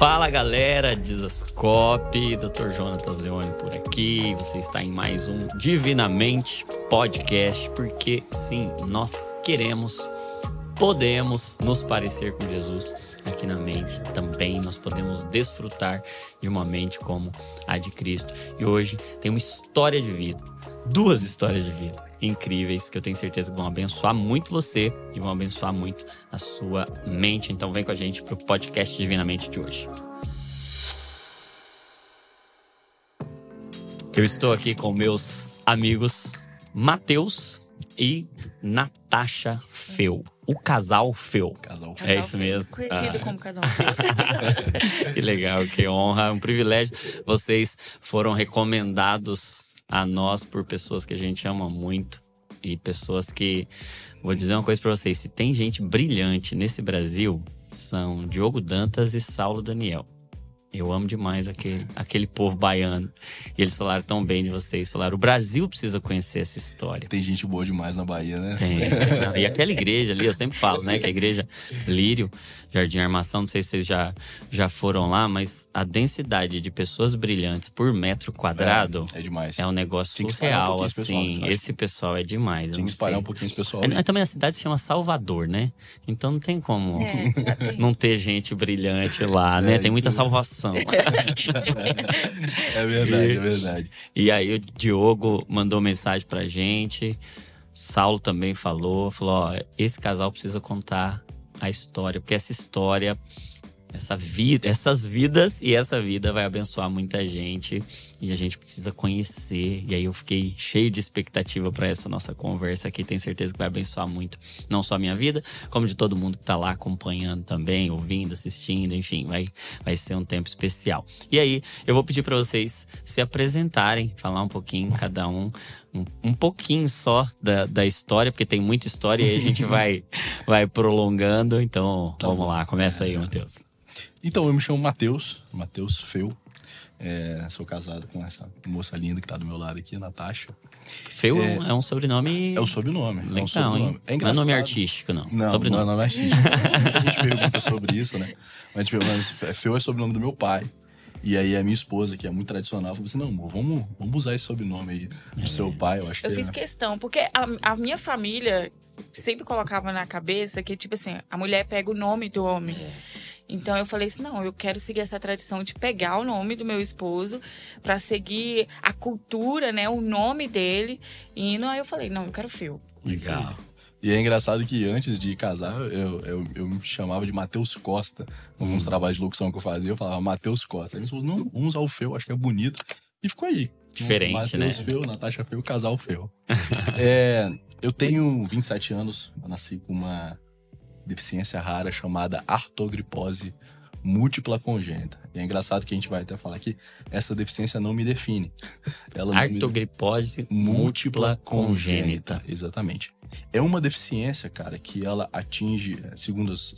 Fala galera, Dizascope, Dr. Jonatas Leone por aqui. Você está em mais um Divinamente Podcast, porque sim, nós queremos, podemos nos parecer com Jesus aqui na mente também. Nós podemos desfrutar de uma mente como a de Cristo. E hoje tem uma história de vida, duas histórias de vida incríveis que eu tenho certeza que vão abençoar muito você e vão abençoar muito a sua mente. Então vem com a gente pro podcast Divinamente de hoje. Eu estou aqui com meus amigos Matheus e Natasha Feu. O casal Feu. Casal É isso mesmo. Conhecido Ah. como casal feio. que legal, que honra, um privilégio. Vocês foram recomendados a nós por pessoas que a gente ama muito e pessoas que vou dizer uma coisa pra vocês, se tem gente brilhante nesse Brasil, são Diogo Dantas e Saulo Daniel. Eu amo demais aquele, aquele povo baiano. E eles falaram tão bem de vocês. Falaram, o Brasil precisa conhecer essa história. Tem gente boa demais na Bahia, né? Tem. Não, E aquela igreja ali, eu sempre falo, né? Que a igreja Lírio, Jardim Armação, não sei se vocês já, já foram lá, mas a densidade de pessoas brilhantes por metro quadrado É demais. é, um negócio um surreal, pessoal, assim. acho. Esse pessoal é demais. não que espalhar sei. um pouquinho esse pessoal. É, também a cidade se chama Salvador, né? Então não tem como É, tem. não ter gente brilhante lá, É, né? Tem isso muita mesmo. Salvação. É verdade, é verdade. E aí o Diogo mandou mensagem pra gente. Saulo também falou, falou, ó, esse casal precisa contar a história, porque essa história, essa vida, essas vidas e essa vida vai abençoar muita gente e a gente precisa conhecer. E aí eu fiquei cheio de expectativa para essa nossa conversa aqui, tenho certeza que vai abençoar muito não só a minha vida, como de todo mundo que tá lá acompanhando também, ouvindo, assistindo, enfim, vai vai ser um tempo especial. E aí, eu vou pedir para vocês se apresentarem, falar um pouquinho cada um, um, um pouquinho só da, da história, porque tem muita história e aí a gente vai, vai prolongando. Então, Tá vamos bom. lá, começa aí, Matheus. Então, eu me chamo Matheus, Matheus Feu. É, sou casado com essa moça linda que tá do meu lado aqui, Natasha. Feu É- é, um sobrenome. É o sobrenome. é um sobrenome. hein? É não é engraçado. nome artístico, não. Não, sobrenome. não é nome artístico. Muita gente pergunta sobre isso, né? Mas, tipo, mas é, Feu é sobrenome do meu pai. E aí a minha esposa, que é muito tradicional, falou assim: não, amor, vamos, vamos usar esse sobrenome aí do seu pai. Eu acho que Eu é. fiz questão, porque a, a minha família sempre colocava na cabeça que, tipo assim, a mulher pega o nome do homem. Então eu falei assim, não, eu quero seguir essa tradição de pegar o nome do meu esposo pra seguir a cultura, né, o nome dele. E não, aí eu falei, não, eu quero fio. Legal. E é engraçado que antes de casar, eu, eu, eu me chamava de Matheus Costa. Alguns Hum. trabalhos de locução que eu fazia, eu falava Matheus Costa. Aí falaram, não, vamos usar o Feu, acho que é bonito. E ficou aí. Diferente, Matheus né? Feu, Natasha Feu, casal Feu. É, eu tenho 27 anos, eu nasci com uma deficiência rara chamada artogripose múltipla congênita. E é engraçado que a gente vai até falar que essa deficiência não me define. Ela me- Artogripose múltipla congênita. Exatamente. É uma deficiência, cara, que ela atinge, eh, segundo as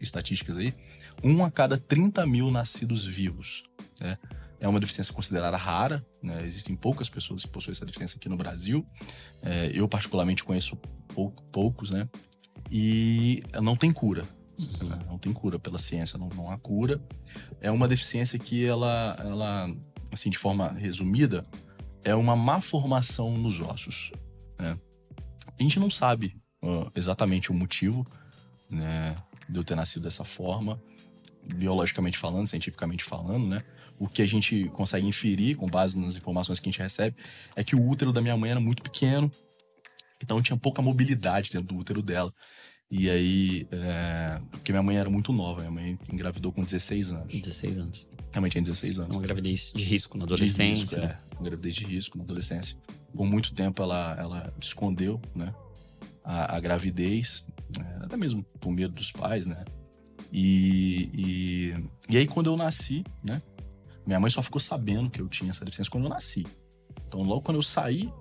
estatísticas aí, um a cada 30 mil nascidos vivos. Né? É uma deficiência considerada rara, né? existem poucas pessoas que possuem essa deficiência aqui no Brasil. Eh, eu, particularmente, conheço pou- poucos, né? E não tem cura. Uhum. né? Não tem cura pela ciência, não, não há cura. É uma deficiência que ela, ela, assim, de forma resumida, é uma má formação nos ossos. né? A gente não sabe ó, exatamente o motivo né, de eu ter nascido dessa forma, biologicamente falando, cientificamente falando, né? O que a gente consegue inferir com base nas informações que a gente recebe é que o útero da minha mãe era muito pequeno, então tinha pouca mobilidade dentro do útero dela. E aí, é, porque minha mãe era muito nova, minha mãe engravidou com 16 anos. 16 anos. Minha mãe tinha 16 É anos. uma gravidez de risco na adolescência. risco, é, uma gravidez de risco na adolescência. Por muito tempo ela, ela escondeu, né? A, a gravidez, né, até mesmo por medo dos pais, né? E, e, e aí quando eu nasci, né? Minha mãe só ficou sabendo que eu tinha essa deficiência quando eu nasci. Então logo quando eu saí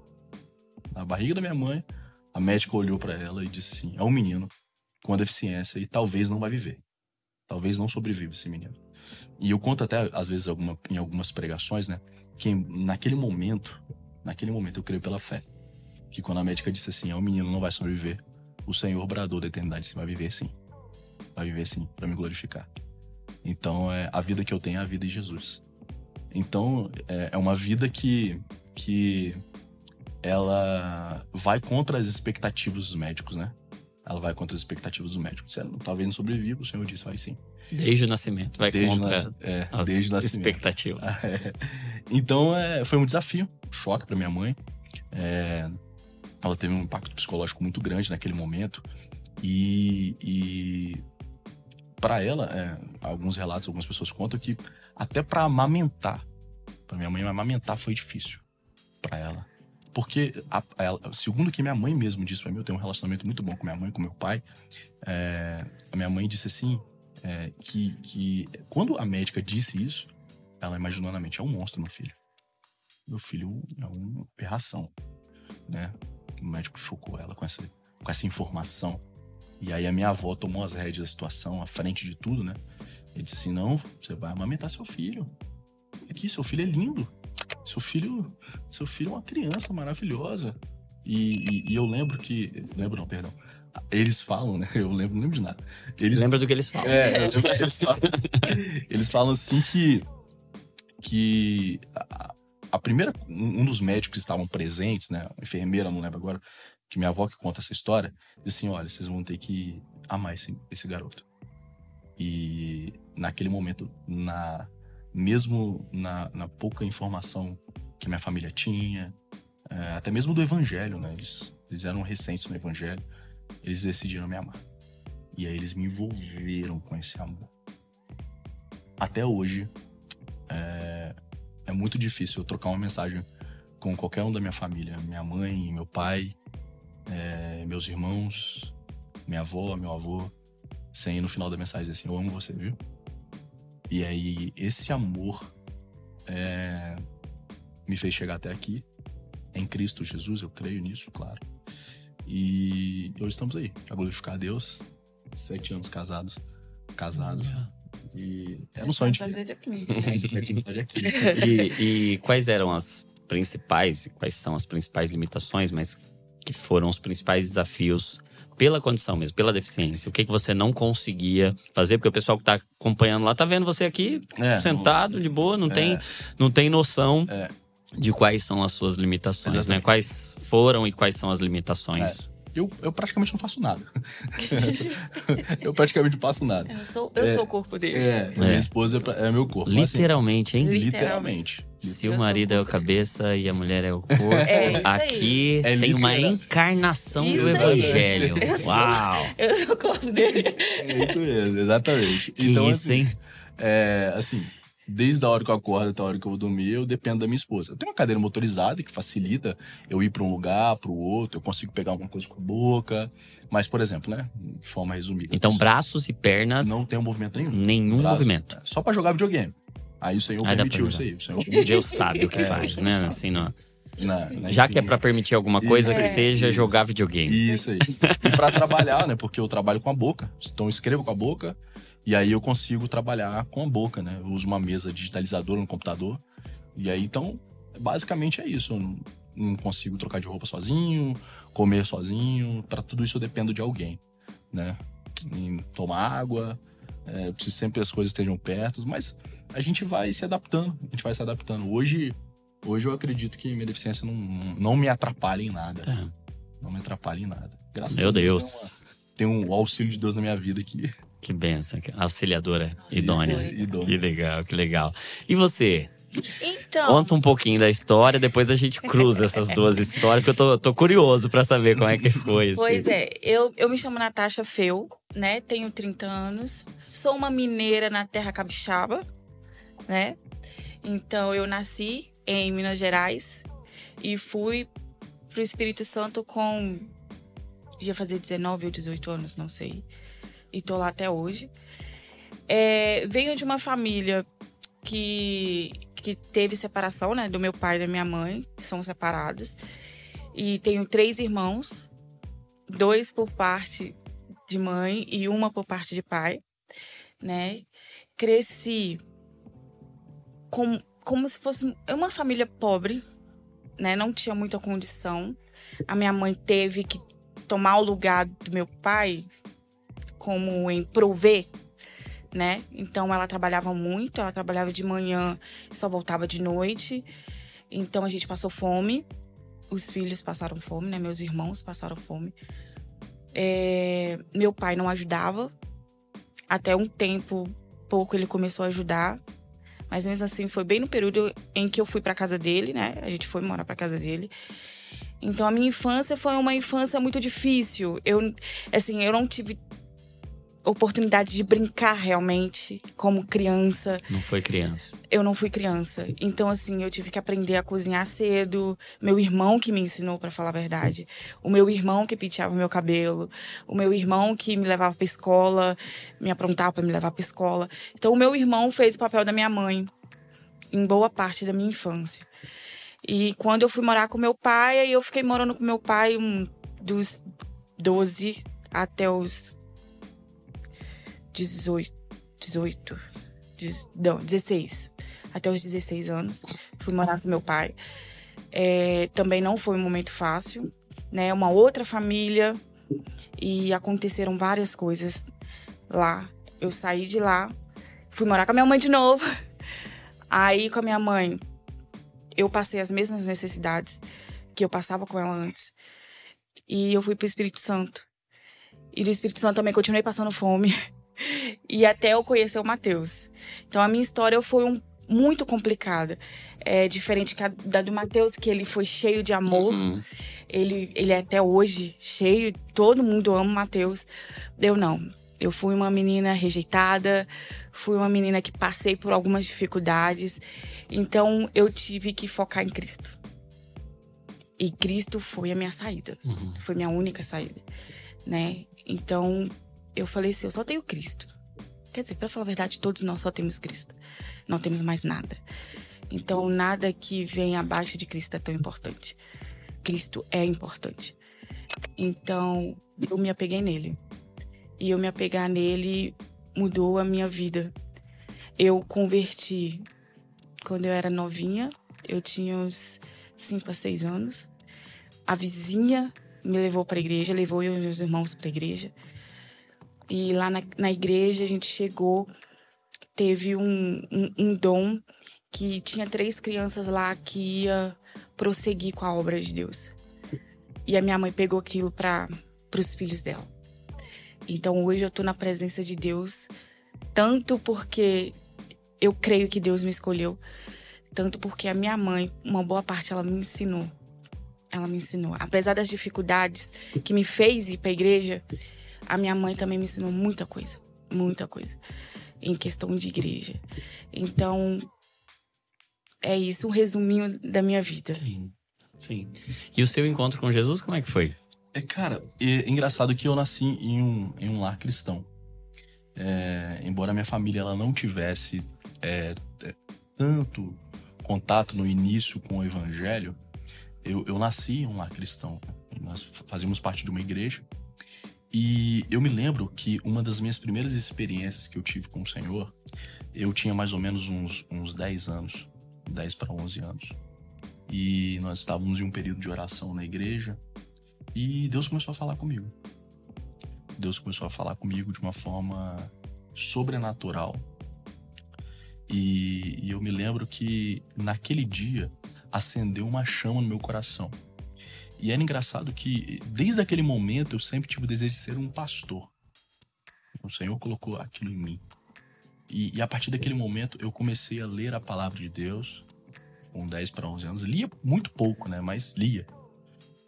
da barriga da minha mãe, a médica olhou pra ela e disse assim: é um menino com uma deficiência e talvez não vai viver. Talvez não sobreviva esse menino. E eu conto até, às vezes, alguma, em algumas pregações, né? Que naquele momento, naquele momento eu creio pela fé. Que quando a médica disse assim, ó, o menino não vai sobreviver, o Senhor bradou da eternidade, você vai viver sim. Vai viver sim, pra me glorificar. Então, é, a vida que eu tenho é a vida de Jesus. Então, é, é uma vida que, que ela vai contra as expectativas dos médicos, né? Ela vai contra as expectativas dos médicos. Se ela talvez não sobreviva, o Senhor disse, vai sim. Desde o nascimento, vai Desde, contra na, é, as desde o nascimento. expectativas. É. Então, é, foi um desafio, um choque para minha mãe. É, ela teve um impacto psicológico muito grande naquele momento. E, e para ela, é, alguns relatos, algumas pessoas contam que até para amamentar, para minha mãe amamentar foi difícil para ela. Porque, a, a, segundo o que minha mãe mesmo disse para mim, eu tenho um relacionamento muito bom com minha mãe, com meu pai. É, a minha mãe disse assim: é, que, que quando a médica disse isso, ela imaginou na mente: é um monstro, meu filho. Meu filho é uma aberração, né? O médico chocou ela com essa, com essa informação. E aí a minha avó tomou as rédeas da situação, à frente de tudo, né? E disse assim: não, você vai amamentar seu filho. Aqui, seu filho é lindo. Seu filho, seu filho é uma criança maravilhosa. E, e, e eu lembro que. Lembro não, perdão. Eles falam, né? Eu lembro, não lembro de nada. Eles, Lembra do que eles falam. é, eu lembro que eles falam. Eles falam assim que. Que. A, a primeira. Um dos médicos que estavam presentes, né? Enfermeira, não lembro agora. Que minha avó que conta essa história. Disse assim: olha, vocês vão ter que amar esse, esse garoto. E naquele momento, na mesmo na, na pouca informação que minha família tinha, é, até mesmo do evangelho, né? Eles, eles eram recentes no evangelho, eles decidiram me amar. E aí eles me envolveram com esse amor. Até hoje, é, é muito difícil eu trocar uma mensagem com qualquer um da minha família. Minha mãe, meu pai, é, meus irmãos, minha avó, meu avô. Sem no final da mensagem dizer assim, eu amo você, viu? E aí, esse amor é, me fez chegar até aqui. Em Cristo Jesus, eu creio nisso, claro. E hoje estamos aí, para glorificar a Deus. Sete anos casados. Casados. E era um sonho de aqui. E, e quais eram as principais, e quais são as principais limitações, mas que foram os principais desafios pela condição mesmo, pela deficiência? O que, que você não conseguia fazer? Porque o pessoal que tá acompanhando lá tá vendo você aqui É, sentado, de boa, não, É. tem, não tem noção É. de quais são as suas limitações, né? Quais foram e quais são as limitações. Eu, eu praticamente não faço nada. eu praticamente não faço nada. Eu sou, eu É. sou o corpo dele. É, minha esposa é é meu corpo. Assim, Literalmente, hein? literalmente. Se Eu o marido é o dele. cabeça e a mulher é o corpo, É aí. aqui É tem uma encarnação Isso do aí. evangelho. Eu sou- Uau! Eu sou o corpo dele. É isso mesmo, exatamente. Que então, isso, assim, hein? é, assim, desde a hora que eu acordo até a hora que eu vou dormir, eu dependo da minha esposa. Eu tenho uma cadeira motorizada que facilita eu ir para um lugar, para o outro, eu consigo pegar alguma coisa com a boca. Mas, por exemplo, né, de forma resumida. Então, eu braços e pernas, não tenho movimento nenhum. nenhum Braço, movimento. é, Só para jogar videogame. Aí o Senhor Aí permitiu isso aí. O Senhor. Deus sabe o que É, faz, né? Assim, não- Na- na Já que é pra permitir alguma coisa, que É. seja Isso. jogar videogame. Isso aí. E pra trabalhar, né? Porque eu trabalho com a boca. Então eu escrevo com a boca. E aí eu consigo trabalhar com a boca, né? Eu uso uma mesa digitalizadora no computador. E aí, então, basicamente é isso. Eu não, consigo trocar de roupa sozinho, comer sozinho. Pra tudo isso eu dependo de alguém, né? Em tomar água. É, eu preciso sempre que as coisas estejam perto. Mas a gente vai se adaptando. A gente vai se adaptando. Hoje, hoje eu acredito que minha deficiência não, não me atrapalha em nada Tá. não me atrapalha em nada. Graças Meu a Deus, Tem, uma- tem um auxílio de Deus na minha vida aqui. Que benção. que Auxiliadora Sim, idônea. idônea. Que legal, que legal. E você? Então, Conta um pouquinho da história, depois a gente cruza essas duas histórias, que eu tô, tô curioso pra saber como é que foi. assim. Pois é, eu, eu me chamo Natasha Feu, né? Tenho 30 anos. Sou uma mineira na terra capixaba, né? Então eu nasci em Minas Gerais e fui pro Espírito Santo com ia fazer 19 ou 18 anos, não sei. E tô lá até hoje. É, venho de uma família que, que teve separação, né? Do meu pai e da minha mãe, que são separados. E tenho três irmãos, dois por parte de mãe e uma por parte de pai, né? Cresci com, como se fosse uma família pobre, né? Não tinha muita condição. A minha mãe teve que tomar o lugar do meu pai como em prover, né? Então ela trabalhava muito, ela trabalhava de manhã e só voltava de noite. Então a gente passou fome. Os filhos passaram fome, né? Meus irmãos passaram fome. É, meu pai não ajudava. Até um tempo pouco ele começou a ajudar. Mas mesmo assim foi bem no período em que eu fui para casa dele, né? A gente foi morar para casa dele. Então a minha infância foi uma infância muito difícil. Eu assim, eu não tive oportunidade de brincar realmente como criança. Não foi criança. Eu não fui criança. Então, assim, eu tive que aprender a cozinhar cedo. Meu irmão que me ensinou, para falar a verdade. O meu irmão que penteava meu cabelo. O meu irmão que me levava pra escola, me aprontava para me levar pra escola. Então, o meu irmão fez o papel da minha mãe em boa parte da minha infância. E quando eu fui morar com meu pai, aí eu fiquei morando com meu pai um, dos 12 até os 18. 18. Não, 16. Até os 16 anos. Fui morar com meu pai. É, também não foi um momento fácil, né? Uma outra família e aconteceram várias coisas lá. Eu saí de lá, fui morar com a minha mãe de novo. Aí com a minha mãe, eu passei as mesmas necessidades que eu passava com ela antes. E eu fui pro Espírito Santo. E no Espírito Santo também continuei passando fome. e até eu conhecer o Mateus. Então a minha história foi um, muito complicada. É diferente da do Mateus, que ele foi cheio de amor. Uhum. Ele, ele é até hoje cheio, todo mundo ama o Mateus. Eu não. Eu fui uma menina rejeitada, fui uma menina que passei por algumas dificuldades. Então eu tive que focar em Cristo. E Cristo foi a minha saída. Uhum. Foi minha única saída, né? Então eu falei assim, eu só tenho Cristo. Quer dizer, para falar a verdade, todos nós só temos Cristo. Não temos mais nada. Então, nada que vem abaixo de Cristo é tão importante. Cristo é importante. Então, eu me apeguei nele. E eu me apegar nele mudou a minha vida. Eu converti quando eu era novinha, eu tinha uns 5 a 6 anos. A vizinha me levou para a igreja, levou eu e meus irmãos para a igreja. E lá na, na igreja a gente chegou, teve um, um, um dom que tinha três crianças lá que ia prosseguir com a obra de Deus. E a minha mãe pegou aquilo para os filhos dela. Então hoje eu tô na presença de Deus, tanto porque eu creio que Deus me escolheu, tanto porque a minha mãe, uma boa parte, ela me ensinou. Ela me ensinou. Apesar das dificuldades que me fez ir para a igreja, a minha mãe também me ensinou muita coisa, muita coisa em questão de igreja. Então, é isso, um resuminho da minha vida. Sim, sim. E o seu encontro com Jesus, como é que foi? É, cara, é engraçado que eu nasci em um, em um lar cristão. É, embora minha família ela não tivesse é, é tanto contato no início com o evangelho, eu, eu nasci em um lar cristão. Nós fazíamos parte de uma igreja e eu me lembro que uma das minhas primeiras experiências que eu tive com o Senhor, eu tinha mais ou menos uns, uns 10 anos, 10 para 11 anos. E nós estávamos em um período de oração na igreja e Deus começou a falar comigo. Deus começou a falar comigo de uma forma sobrenatural. E, e eu me lembro que naquele dia acendeu uma chama no meu coração. E era engraçado que, desde aquele momento, eu sempre tive o desejo de ser um pastor. O Senhor colocou aquilo em mim. E, e a partir daquele momento, eu comecei a ler a palavra de Deus, com 10 para 11 anos. Lia muito pouco, né? Mas lia.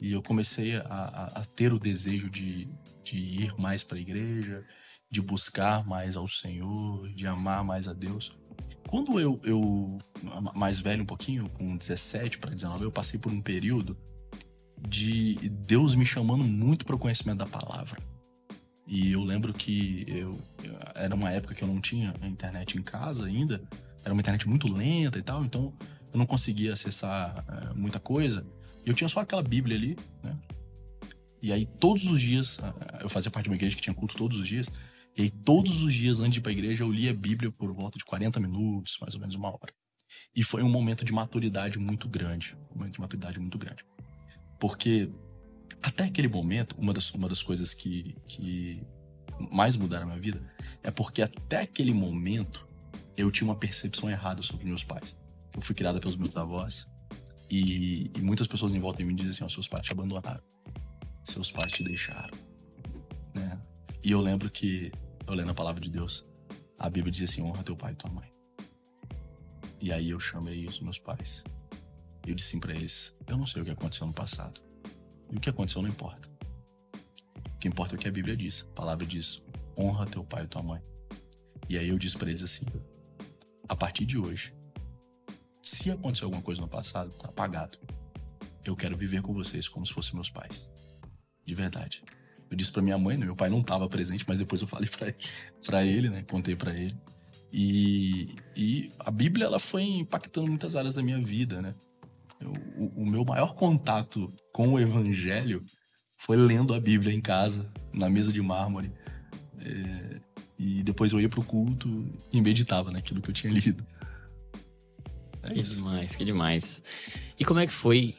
E eu comecei a, a, a ter o desejo de, de ir mais para a igreja, de buscar mais ao Senhor, de amar mais a Deus. Quando eu, eu mais velho um pouquinho, com 17 para 19, eu passei por um período de Deus me chamando muito para o conhecimento da palavra. E eu lembro que eu, era uma época que eu não tinha internet em casa ainda, era uma internet muito lenta e tal, então eu não conseguia acessar é, muita coisa. Eu tinha só aquela Bíblia ali, né? E aí todos os dias, eu fazia parte de uma igreja que tinha culto todos os dias, e aí todos os dias antes de ir para a igreja eu lia a Bíblia por volta de 40 minutos, mais ou menos uma hora. E foi um momento de maturidade muito grande, um momento de maturidade muito grande. Porque até aquele momento, uma das, uma das coisas que, que mais mudaram a minha vida é porque até aquele momento eu tinha uma percepção errada sobre meus pais. Eu fui criada pelos meus avós e, e muitas pessoas em volta de mim dizem assim: oh, seus pais te abandonaram, seus pais te deixaram. Né? E eu lembro que, eu lendo a palavra de Deus, a Bíblia diz assim: honra teu pai e tua mãe. E aí eu chamei os meus pais. Eu disse assim pra eles: eu não sei o que aconteceu no passado. E o que aconteceu não importa. O que importa é o que a Bíblia diz. A palavra diz: honra teu pai e tua mãe. E aí eu disse para eles assim: a partir de hoje, se aconteceu alguma coisa no passado, tá apagado. Eu quero viver com vocês como se fossem meus pais. De verdade. Eu disse para minha mãe, né? meu pai não estava presente, mas depois eu falei para ele, né? Contei para ele. E, e a Bíblia ela foi impactando muitas áreas da minha vida, né? O, o meu maior contato com o Evangelho foi lendo a Bíblia em casa, na mesa de mármore. É, e depois eu ia pro culto e meditava naquilo que eu tinha lido. É que isso. demais, que demais. E como é que foi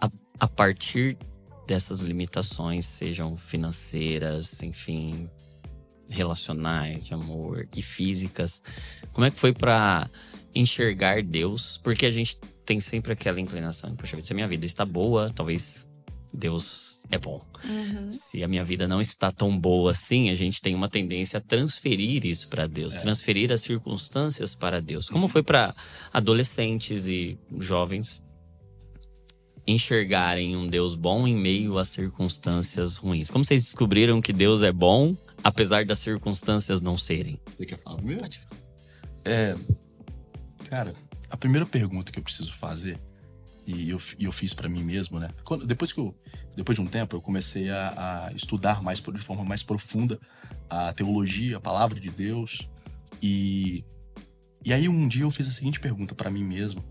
a, a partir dessas limitações, sejam financeiras, enfim, relacionais, de amor e físicas, como é que foi para enxergar Deus? Porque a gente tem sempre aquela inclinação, poxa, se a minha vida está boa, talvez Deus é bom. Uhum. Se a minha vida não está tão boa assim, a gente tem uma tendência a transferir isso para Deus, é. transferir as circunstâncias para Deus. Como foi para adolescentes e jovens enxergarem um Deus bom em meio a circunstâncias ruins? Como vocês descobriram que Deus é bom, apesar das circunstâncias não serem? Você quer falar meu? É, cara, a primeira pergunta que eu preciso fazer e eu, e eu fiz para mim mesmo, né? Quando, depois que eu, depois de um tempo, eu comecei a, a, estudar mais de forma mais profunda a teologia, a palavra de Deus. E, e aí um dia eu fiz a seguinte pergunta para mim mesmo: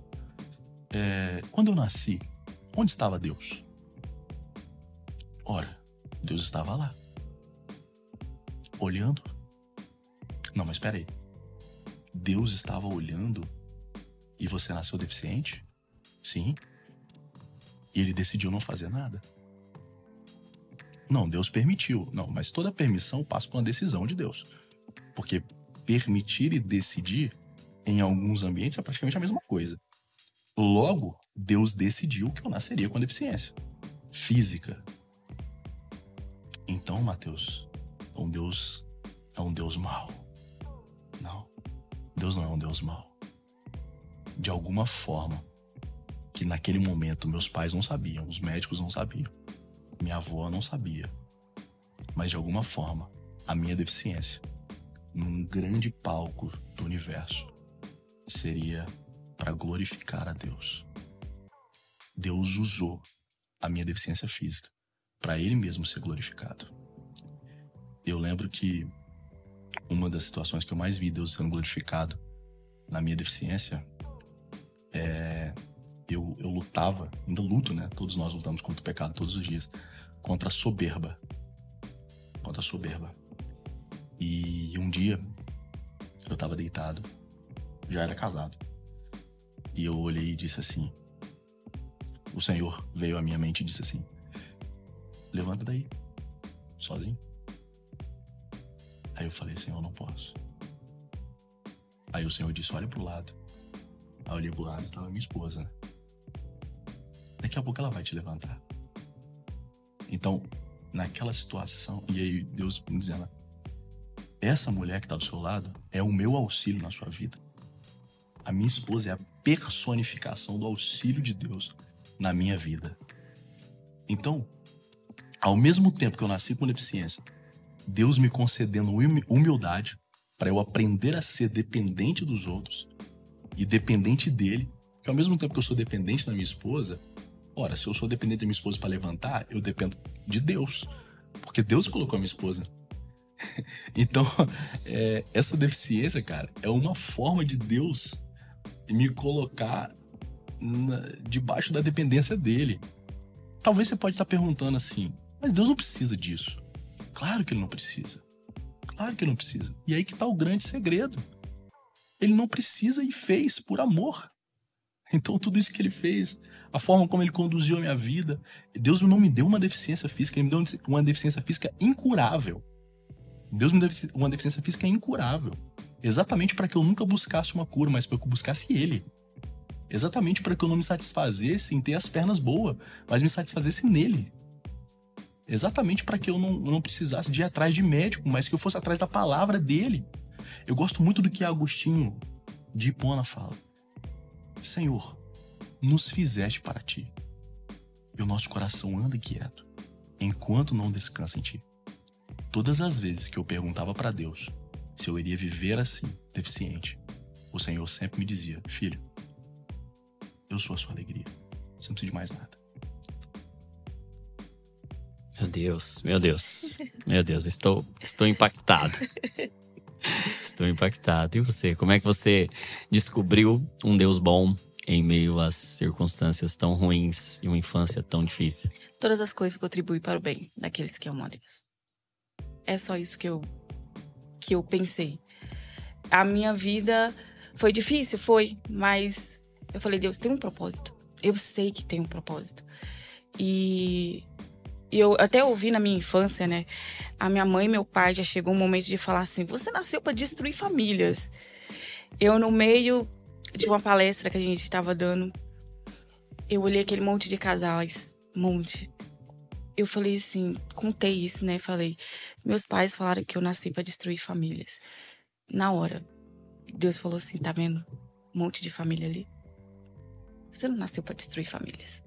é, quando eu nasci, onde estava Deus? Ora, Deus estava lá, olhando. Não, mas espera aí. Deus estava olhando e você nasceu deficiente? Sim. E ele decidiu não fazer nada. Não, Deus permitiu. Não, mas toda permissão passa por uma decisão de Deus. Porque permitir e decidir em alguns ambientes é praticamente a mesma coisa. Logo, Deus decidiu que eu nasceria com deficiência física. Então, Mateus, um Deus é um Deus mau. Não. Deus não é um Deus mau. De alguma forma, que naquele momento meus pais não sabiam, os médicos não sabiam, minha avó não sabia. Mas de alguma forma, a minha deficiência, num grande palco do universo, seria para glorificar a Deus. Deus usou a minha deficiência física para ele mesmo ser glorificado. Eu lembro que uma das situações que eu mais vi Deus sendo glorificado na minha deficiência é eu, eu lutava, ainda luto, né? Todos nós lutamos contra o pecado todos os dias, contra a soberba. Contra a soberba. E um dia eu tava deitado, já era casado. E eu olhei e disse assim: O Senhor veio à minha mente e disse assim: Levanta daí, sozinho. Aí eu falei: Senhor, não posso. Aí o Senhor disse: Olha pro lado. Aí eu olhei pro lado estava minha esposa? Daqui a pouco ela vai te levantar. Então, naquela situação, e aí Deus me dizendo: essa mulher que está do seu lado é o meu auxílio na sua vida. A minha esposa é a personificação do auxílio de Deus na minha vida. Então, ao mesmo tempo que eu nasci com deficiência, Deus me concedendo humildade para eu aprender a ser dependente dos outros e dependente dele, que ao mesmo tempo que eu sou dependente da minha esposa, Ora, se eu sou dependente da minha esposa para levantar, eu dependo de Deus. Porque Deus colocou a minha esposa. então, é, essa deficiência, cara, é uma forma de Deus me colocar na, debaixo da dependência dele. Talvez você pode estar perguntando assim, mas Deus não precisa disso. Claro que ele não precisa. Claro que ele não precisa. E aí que está o grande segredo. Ele não precisa e fez por amor. Então tudo isso que ele fez a forma como ele conduziu a minha vida. Deus não me deu uma deficiência física, ele me deu uma deficiência física incurável. Deus me deu uma deficiência física incurável. Exatamente para que eu nunca buscasse uma cura, mas para que eu buscasse Ele. Exatamente para que eu não me satisfazesse em ter as pernas boas, mas me satisfazesse nele. Exatamente para que eu não, não precisasse de ir atrás de médico, mas que eu fosse atrás da palavra dele. Eu gosto muito do que Agostinho de Hipona fala. Senhor, nos fizeste para ti, e o nosso coração anda quieto, enquanto não descansa em ti. Todas as vezes que eu perguntava para Deus se eu iria viver assim, deficiente, o Senhor sempre me dizia: Filho, eu sou a sua alegria. Você não precisa de mais nada. Meu Deus, meu Deus, meu Deus, estou, estou impactado. Estou impactado. E você? Como é que você descobriu um Deus bom em meio às circunstâncias tão ruins e uma infância tão difícil? Todas as coisas contribuem para o bem daqueles que amam a Deus. É só isso que eu que eu pensei. A minha vida foi difícil, foi, mas eu falei, Deus, tem um propósito. Eu sei que tem um propósito. E eu até ouvi na minha infância, né? A minha mãe e meu pai já chegou um momento de falar assim: você nasceu para destruir famílias. Eu, no meio de uma palestra que a gente estava dando, eu olhei aquele monte de casais, monte. Eu falei assim, contei isso, né? Falei, meus pais falaram que eu nasci para destruir famílias. Na hora, Deus falou assim: tá vendo? Um monte de família ali. Você não nasceu para destruir famílias.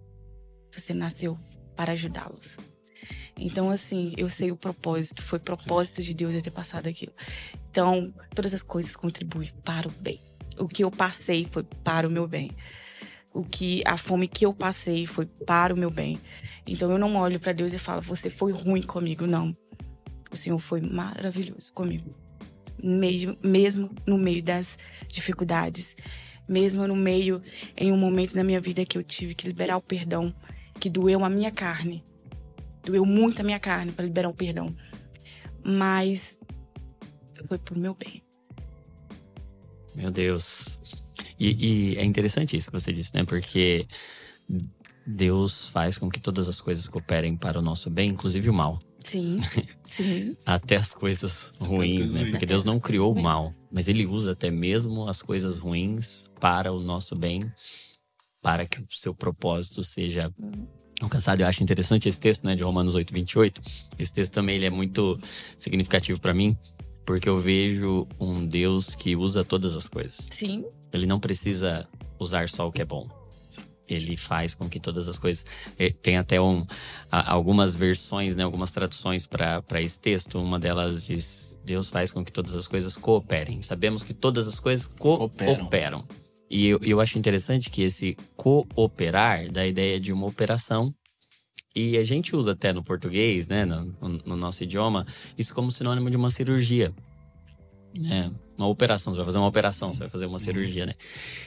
Você nasceu para ajudá-los. Então, assim, eu sei o propósito. Foi propósito de Deus eu ter passado aquilo. Então, todas as coisas contribuem para o bem. O que eu passei foi para o meu bem. O que a fome que eu passei foi para o meu bem. Então, eu não olho para Deus e falo: "Você foi ruim comigo". Não. O Senhor foi maravilhoso comigo. Meio, mesmo no meio das dificuldades, mesmo no meio em um momento da minha vida que eu tive que liberar o perdão, que doeu a minha carne. Doeu muito a minha carne para liberar o perdão. Mas foi pro meu bem. Meu Deus. E, e, é interessante isso que você disse, né? Porque Deus faz com que todas as coisas cooperem para o nosso bem, inclusive o mal. Sim, sim. até as coisas ruins, as coisas né? Ruins. Porque Deus não criou o mal, mas Ele usa até mesmo as coisas ruins para o nosso bem, para que o seu propósito seja alcançado. Eu acho interessante esse texto, né, de Romanos 8, 28. Esse texto também ele é muito significativo para mim, porque eu vejo um Deus que usa todas as coisas. Sim. Ele não precisa usar só o que é bom ele faz com que todas as coisas. Eh, tem até um, algumas versões, né, algumas traduções para esse texto. Uma delas diz: Deus faz com que todas as coisas cooperem. Sabemos que todas as coisas cooperam. cooperam. E eu, eu acho interessante que esse cooperar dá a ideia de uma operação. E a gente usa até no português, né, no, no nosso idioma, isso como sinônimo de uma cirurgia. É, uma operação, você vai fazer uma operação, você vai fazer uma cirurgia, né?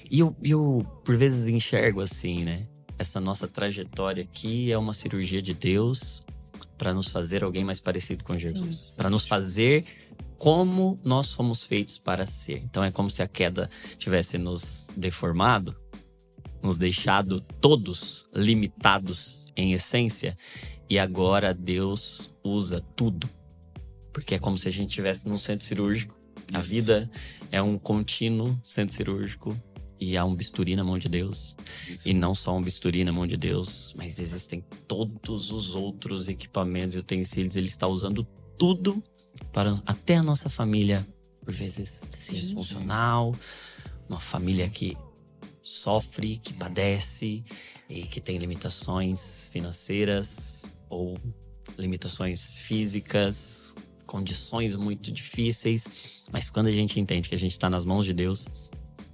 E eu, eu, por vezes, enxergo assim, né? Essa nossa trajetória aqui é uma cirurgia de Deus para nos fazer alguém mais parecido com Jesus. Para nos fazer como nós fomos feitos para ser. Então é como se a queda tivesse nos deformado, nos deixado todos limitados em essência, e agora Deus usa tudo. Porque é como se a gente estivesse num centro cirúrgico a vida é um contínuo centro cirúrgico e há um bisturi na mão de Deus. Isso. E não só um bisturi na mão de Deus, mas existem todos os outros equipamentos e utensílios. Ele está usando tudo para até a nossa família, por vezes sim, disfuncional, sim. uma família que sofre, que padece e que tem limitações financeiras ou limitações físicas, condições muito difíceis, mas quando a gente entende que a gente está nas mãos de Deus,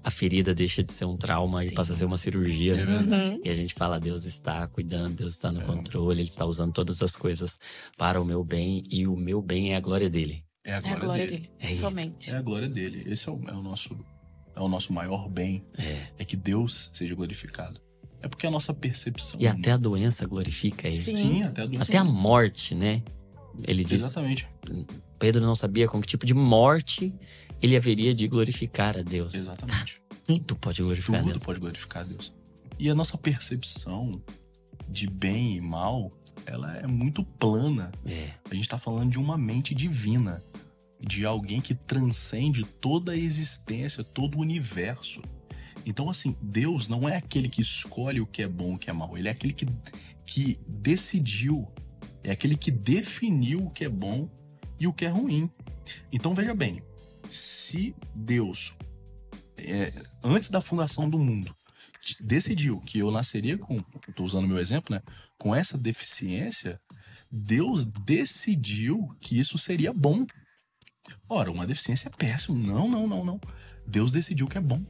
a ferida deixa de ser um trauma Sim. e passa a ser uma cirurgia. É uhum. E a gente fala: Deus está cuidando, Deus está no é. controle, Ele está usando todas as coisas para o meu bem e o meu bem é a glória dele. É a glória, é a glória dele. dele. É Somente. É a glória dele. Esse é o, é o, nosso, é o nosso maior bem. É. é que Deus seja glorificado. É porque a nossa percepção. E até a doença glorifica ele. Sim, até a doença. Até a morte, né? Ele diz. Exatamente. Pedro não sabia com que tipo de morte ele haveria de glorificar a Deus. Exatamente. Tudo pode glorificar Tudo Deus. pode glorificar a Deus. E a nossa percepção de bem e mal, ela é muito plana. É. A gente está falando de uma mente divina. de alguém que transcende toda a existência, todo o universo. Então, assim, Deus não é aquele que escolhe o que é bom e o que é mal. Ele é aquele que, que decidiu, é aquele que definiu o que é bom e o que é ruim. Então, veja bem, se Deus, é, antes da fundação do mundo, decidiu que eu nasceria com, estou usando meu exemplo, né, com essa deficiência, Deus decidiu que isso seria bom. Ora, uma deficiência é péssimo. Não, não, não, não. Deus decidiu que é bom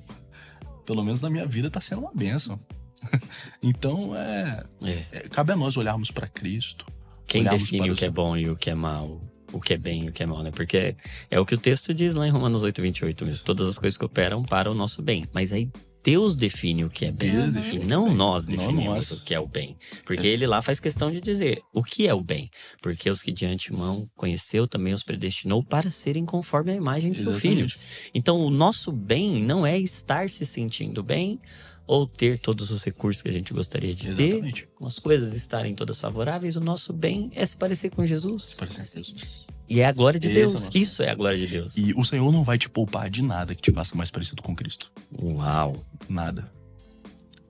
pelo menos na minha vida, está sendo uma bênção. então, é, é. é, cabe a nós olharmos para Cristo. Quem define o que é bom e o que é mal, o que é bem e o que é mal, né? Porque é o que o texto diz lá em Romanos 8, 28 mesmo. Todas as coisas cooperam para o nosso bem. Mas aí Deus define o que é bem. E não nós definimos nós. o que é o bem. Porque é. ele lá faz questão de dizer o que é o bem. Porque os que de antemão conheceu também os predestinou para serem conforme a imagem de Exatamente. seu filho. Então o nosso bem não é estar se sentindo bem ou ter todos os recursos que a gente gostaria de Exatamente. ter, as coisas estarem todas favoráveis, o nosso bem é se parecer com Jesus. Se parecer com Jesus. E é a glória de Esse Deus. É Isso é a glória de Deus. E o Senhor não vai te poupar de nada que te faça mais parecido com Cristo. Uau. Nada.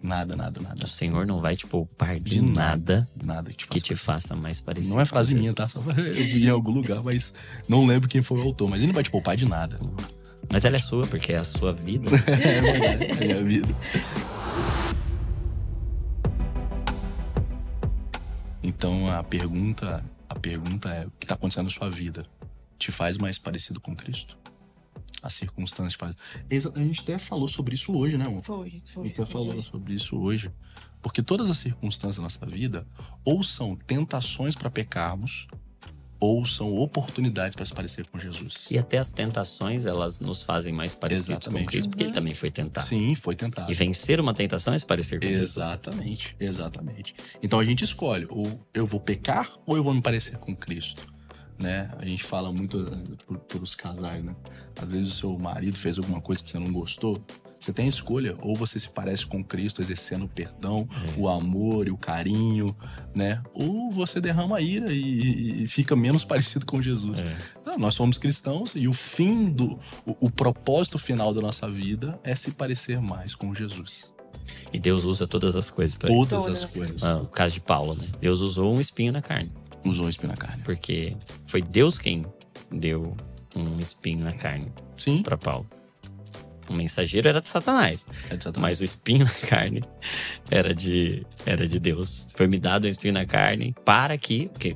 Nada, nada, nada. O Senhor não vai te poupar de, de nada, nada que, te faça, que te faça, mais parecido. Não é frase minha, tá? Eu vi em algum lugar, mas não lembro quem foi o autor. Mas ele não vai te poupar de nada. Mas ela é sua, porque é a sua vida. é verdade, é a minha vida. Então a pergunta, a pergunta é: o que está acontecendo na sua vida? Te faz mais parecido com Cristo? As circunstâncias fazem. A gente até falou sobre isso hoje, né, amor? Foi, foi. A gente até falou hoje. sobre isso hoje. Porque todas as circunstâncias da nossa vida ou são tentações para pecarmos, ou são oportunidades para se parecer com Jesus. E até as tentações, elas nos fazem mais parecidos Exatamente. com Cristo, porque ele também foi tentado. Sim, foi tentado. E vencer uma tentação é se parecer com Jesus. Exatamente, exatamente. Então a gente escolhe, ou eu vou pecar ou eu vou me parecer com Cristo. Né? A gente fala muito uh, por, os casais, né? Às vezes o seu marido fez alguma coisa que você não gostou, você tem a escolha, ou você se parece com Cristo exercendo o perdão, é. o amor e o carinho, né? Ou você derrama a ira e, e fica menos parecido com Jesus. É. Não, nós somos cristãos e o fim do. O, o propósito final da nossa vida é se parecer mais com Jesus. E Deus usa todas as coisas para Todas, todas as coisas. Ah, o caso de Paulo, né? Deus usou um espinho na carne. Usou um espinho na carne. Porque foi Deus quem deu um espinho na carne. Sim. Para Paulo. O mensageiro era de Satanás. É de Satanás. Mas o espinho na carne era de, era de Deus. Foi me dado um espinho na carne para que. Porque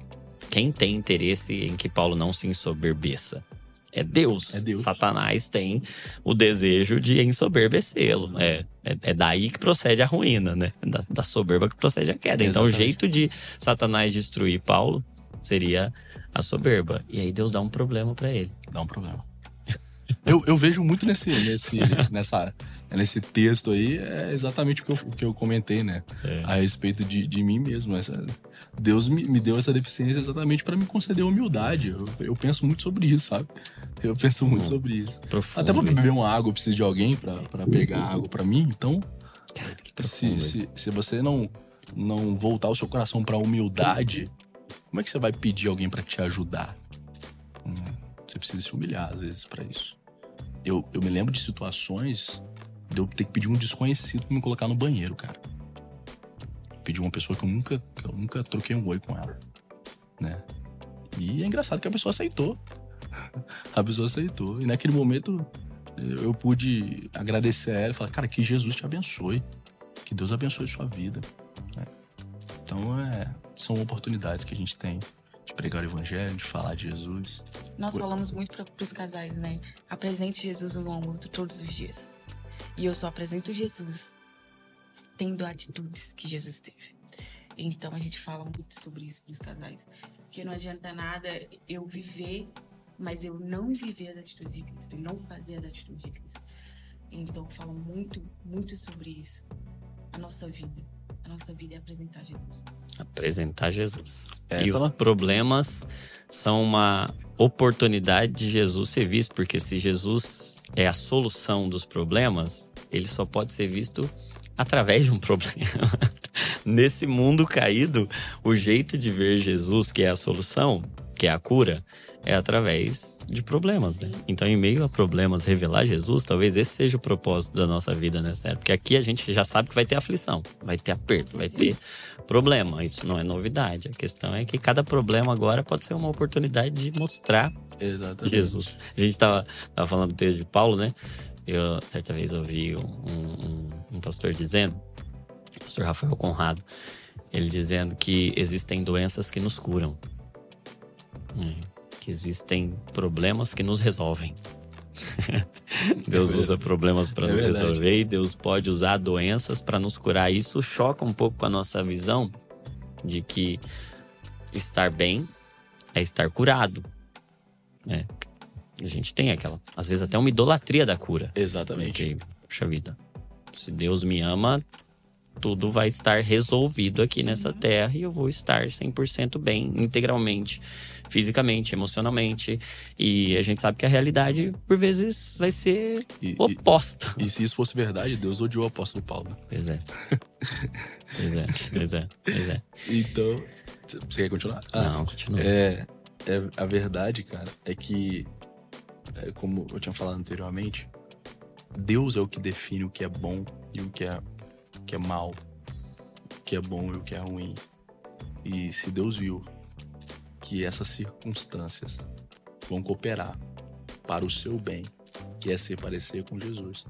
quem tem interesse em que Paulo não se ensoberbeça é Deus. É Deus. Satanás tem o desejo de ensoberbecê-lo. É, é, é, daí que procede a ruína, né? Da, da soberba que procede a queda. Exatamente. Então, o jeito de Satanás destruir Paulo seria a soberba. E aí Deus dá um problema para ele. Dá um problema. Eu, eu vejo muito nesse, nesse, nessa, nesse texto aí, é exatamente o que eu, o que eu comentei, né? É. A respeito de, de mim mesmo. Essa, Deus me, me deu essa deficiência exatamente para me conceder humildade. Eu, eu penso muito sobre isso, sabe? Eu penso muito sobre isso. Até pra beber uma água, eu preciso de alguém para pegar água para mim. Então, se, se, se você não, não voltar o seu coração pra humildade, como é que você vai pedir alguém para te ajudar? Hum, você precisa se humilhar, às vezes, para isso eu, eu me lembro de situações de eu ter que pedir um desconhecido pra me colocar no banheiro, cara. Pedir uma pessoa que eu nunca, que eu nunca troquei um oi com ela, né? E é engraçado que a pessoa aceitou. a pessoa aceitou. E naquele momento eu pude agradecer a ela e falar, cara, que Jesus te abençoe. Que Deus abençoe sua vida. Né? Então, é, são oportunidades que a gente tem pregar o evangelho, de falar de Jesus. Nós falamos muito para os casais, né? Apresente Jesus no outro todos os dias. E eu só apresento Jesus tendo atitudes que Jesus teve. Então a gente fala muito sobre isso para os casais. Porque não adianta nada eu viver, mas eu não viver as atitudes de Cristo, e não fazer as atitudes de Cristo. Então eu falo muito, muito sobre isso. A nossa vida nossa vida é apresentar Jesus. Apresentar Jesus. É, e os problemas são uma oportunidade de Jesus ser visto, porque se Jesus é a solução dos problemas, ele só pode ser visto através de um problema. Nesse mundo caído, o jeito de ver Jesus, que é a solução, que é a cura, é através de problemas, né? Então, em meio a problemas, revelar Jesus, talvez esse seja o propósito da nossa vida, né, sério? Porque aqui a gente já sabe que vai ter aflição, vai ter aperto, vai ter problema. Isso não é novidade. A questão é que cada problema agora pode ser uma oportunidade de mostrar Exatamente. Jesus. A gente tava, tava falando do texto de Paulo, né? Eu, certa vez, ouvi um, um, um pastor dizendo, o pastor Rafael Conrado, ele dizendo que existem doenças que nos curam. Hum, que existem problemas que nos resolvem. Deus usa problemas para É nos verdade. resolver e Deus pode usar doenças para nos curar. Isso choca um pouco com a nossa visão de que estar bem é estar curado. né? A gente tem aquela, às vezes até uma idolatria da cura. Exatamente. Que, puxa vida, se Deus me ama, tudo vai estar resolvido aqui nessa terra e eu vou estar 100% bem, integralmente, fisicamente, emocionalmente. E a gente sabe que a realidade, por vezes, vai ser E, e, oposta. e se isso fosse verdade, Deus odiou o apóstolo Paulo. Pois é. Pois é, pois é, pois é. Então. Você quer continuar? Não, continua. É, é, a verdade, cara, é que, é, como eu tinha falado anteriormente, Deus é o que define o que é bom e o que é, o que é mal, o que é bom e o que é ruim. E se Deus viu que essas circunstâncias vão cooperar para o seu bem, que é ser parecer com Jesus,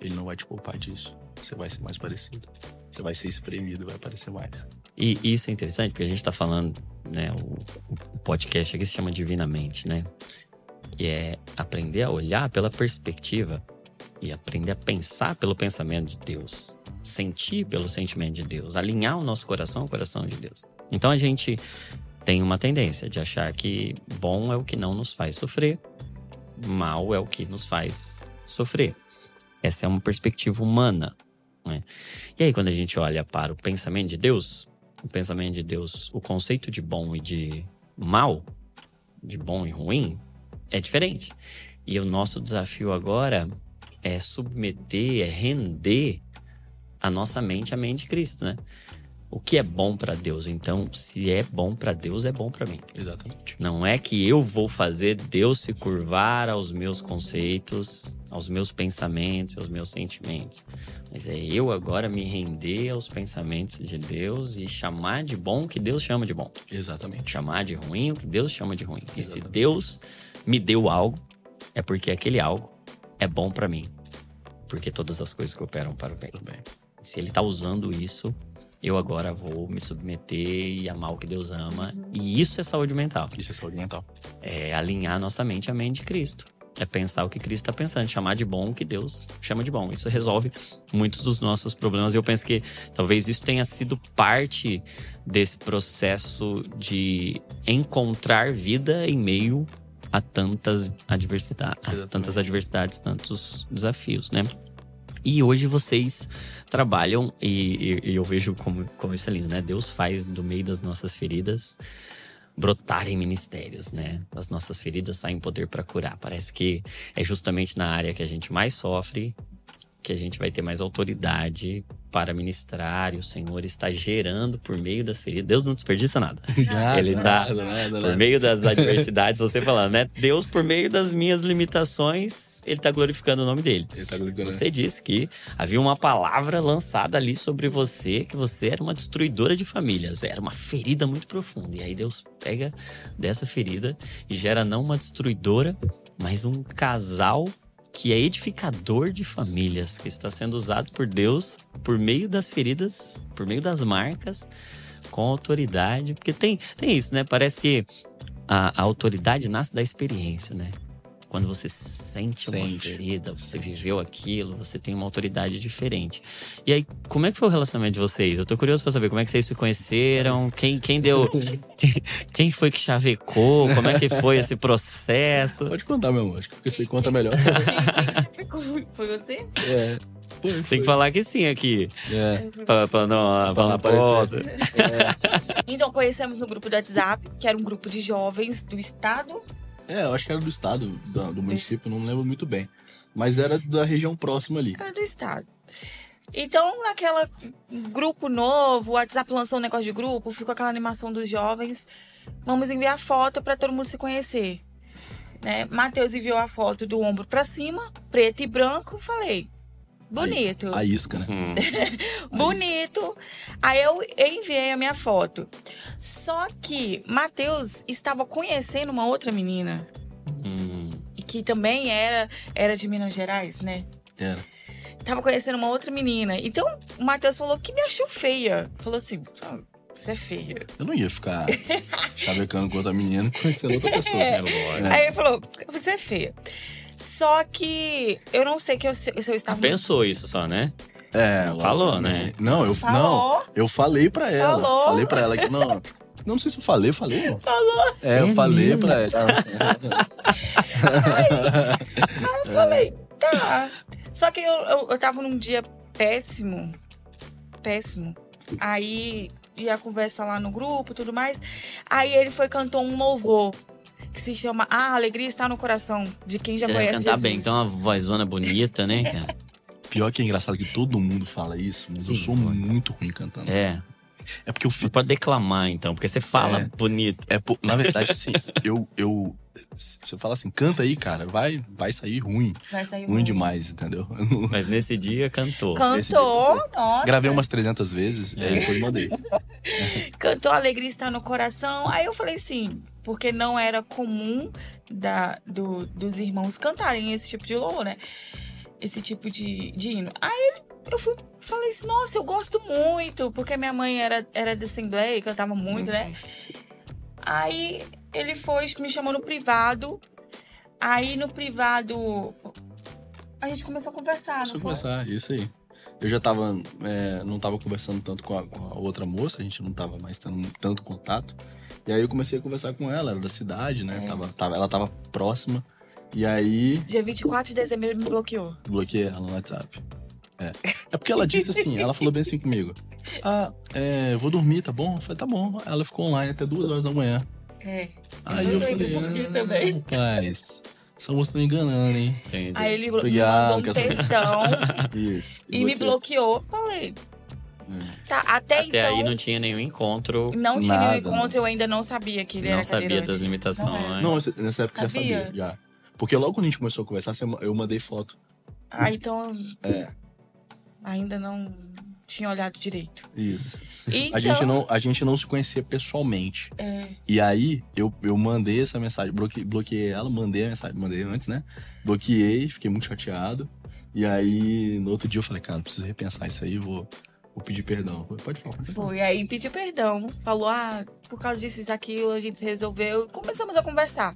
Ele não vai te poupar disso. Você vai ser mais parecido. Você vai ser espremido vai parecer mais. E isso é interessante porque a gente tá falando, né? O, o podcast aqui se chama Divinamente, né? Que é aprender a olhar pela perspectiva e aprender a pensar pelo pensamento de Deus, sentir pelo sentimento de Deus, alinhar o nosso coração ao coração de Deus. Então a gente tem uma tendência de achar que bom é o que não nos faz sofrer, mal é o que nos faz sofrer. Essa é uma perspectiva humana. Né? E aí, quando a gente olha para o pensamento de Deus, o pensamento de Deus, o conceito de bom e de mal, de bom e ruim, é diferente. E o nosso desafio agora é submeter, é render a nossa mente à mente de Cristo, né? O que é bom para Deus? Então, se é bom para Deus, é bom para mim. Exatamente. Não é que eu vou fazer Deus se curvar aos meus conceitos, aos meus pensamentos, aos meus sentimentos. Mas é eu agora me render aos pensamentos de Deus e chamar de bom o que Deus chama de bom. Exatamente. Chamar de ruim o que Deus chama de ruim. E se Exatamente. Deus me deu algo, é porque aquele algo é bom para mim. Porque todas as coisas cooperam para o bem. Se ele tá usando isso, eu agora vou me submeter e amar o que Deus ama. E isso é saúde mental. Isso é saúde mental. É alinhar nossa mente à mente de Cristo. É pensar o que Cristo está pensando, chamar de bom o que Deus chama de bom. Isso resolve muitos dos nossos problemas. E eu penso que talvez isso tenha sido parte desse processo de encontrar vida em meio a tantas adversidades, a tantas adversidades, tantos desafios, né? E hoje vocês trabalham, e, e- e eu vejo como, como isso é lindo, né? Deus faz do meio das nossas feridas brotarem ministérios, né? As nossas feridas saem poder para curar. Parece que é justamente na área que a gente mais sofre que a gente vai ter mais autoridade para ministrar e o Senhor está gerando por meio das feridas. Deus não desperdiça nada. Ele tá- nada, Por meio das adversidades, você falando, né? Deus, por meio das minhas limitações, ele está glorificando o nome dele. Ele tá ligando. Você disse que havia uma palavra lançada ali sobre você, que você era uma destruidora de famílias, era uma ferida muito profunda. E aí Deus pega dessa ferida e gera não uma destruidora, mas um casal que é edificador de famílias, que está sendo usado por Deus por meio das feridas, por meio das marcas, com autoridade. Porque tem, tem isso, né? Parece que a, a autoridade nasce da experiência, né? Quando você sente uma Sente. ferida, você viveu aquilo, você tem uma autoridade diferente. E aí, como é que foi o relacionamento de vocês? Eu tô curioso pra saber como é que vocês se conheceram, quem, quem deu. quem, foi que chavecou, como é que foi esse processo. Pode contar, meu amor. Acho que você conta melhor. Foi você? é. Foi, foi. Tem que falar que sim aqui. É. Pra, pra não, não Pra não posso. Então, conhecemos no grupo do WhatsApp, que era um grupo de jovens do estado. É, eu acho que era do estado, da- do, município, não lembro muito bem. Mas era da região próxima ali. Era do estado. Então, naquela grupo novo, o WhatsApp lançou um negócio de grupo, ficou aquela animação dos jovens. Vamos enviar foto para todo mundo se conhecer. Né? Matheus enviou a foto do ombro para cima, preto e branco. Falei, bonito. A isca, né? Hum. bonito. Aí eu enviei a minha foto. Só que Matheus estava conhecendo uma outra menina. Hum. E que também era, era de Minas Gerais, né? Era. Tava conhecendo uma outra menina. Então o Matheus falou que me achou feia. Falou assim: "Ah, você é feia. Eu não ia ficar chavecando com outra menina e conhecendo outra pessoa. É. É lógico. Aí ele falou: você é feia. Só que eu não sei que eu, se eu estava. Pensou isso só, né? É, ela- Falou, né? Não, eu não, Falou. eu falei pra ela. Falou. Falei pra ela que não. Não sei se eu falei, falei. não. Falou. É, eu É falei mesmo? pra ela. Eu falei, tá. Só que eu, eu, eu tava num dia péssimo. Péssimo. Aí ia conversa lá no grupo e tudo mais. Aí ele foi cantou um louvor que se chama A Alegria Está no Coração, de quem já Você vai conhece cantar Jesus. bem, então uma vozona bonita, né, cara? Pior que é engraçado que todo mundo fala isso, mas eu Sim, sou pode. muito ruim cantando. É. É porque eu Você fico. pode declamar, então, porque você fala É. bonito. É, na verdade, assim, eu, eu. Se eu falar assim, canta aí, cara, vai, vai sair ruim. Vai sair Ruim bom. demais, entendeu? Não- Mas nesse dia cantou. Cantou, dia nossa. Gravei umas 300 vezes, e aí depois mandei. Cantou Alegria Está no Coração. Aí eu falei assim, porque não era comum da, do- dos irmãos cantarem esse tipo de louvor, né? Esse tipo de, de hino. Aí ele- eu fui, falei assim, nossa, eu gosto muito, porque minha mãe era, era de Assembleia e cantava muito, né? Aí ele foi, me chamou no privado. Aí no privado a gente começou a conversar, não eu foi? começar, isso aí. Eu já tava. é, não tava conversando tanto com a, com a outra moça, a gente não tava mais tendo tanto contato. E aí eu comecei a conversar com ela, era da cidade, né? É. Tava, tava, ela tava próxima. E aí Dia 24 de dezembro ele me bloqueou. bloqueei ela no WhatsApp. É. É porque ela disse assim, ela falou bem assim comigo. Ah, é, vou dormir, tá bom? Eu falei, tá bom. Ela ficou online até duas horas da manhã. É. Aí Eu eu falei, ah, também. rapaz, essa moça tá me enganando, hein? Entendi. Aí ele Peguei mandou um textão Isso. e me bloqueou. Falei, É. tá, até, Até então aí não tinha nenhum encontro, não tinha Nada, nenhum encontro, eu ainda não sabia que ele não era sabia cadeirante. das limitações. Não, esse- nessa época eu já Sabia? sabia, já. Porque logo quando a gente começou a conversar, eu mandei foto. Ah, então É, ainda não tinha olhado direito. isso. Então, A, gente não, a gente não se conhecia pessoalmente. é, E aí, eu, eu mandei essa mensagem, bloqueei, bloqueei ela, mandei a mensagem, mandei antes, né? Bloqueei, fiquei muito chateado. E aí, no outro dia eu falei, cara, preciso repensar isso aí, vou, vou pedir perdão. Falei, Pode falar, pode falar. foi. Aí pediu perdão. Falou, ah, por causa disso, isso, aquilo, a gente se resolveu. Começamos a conversar.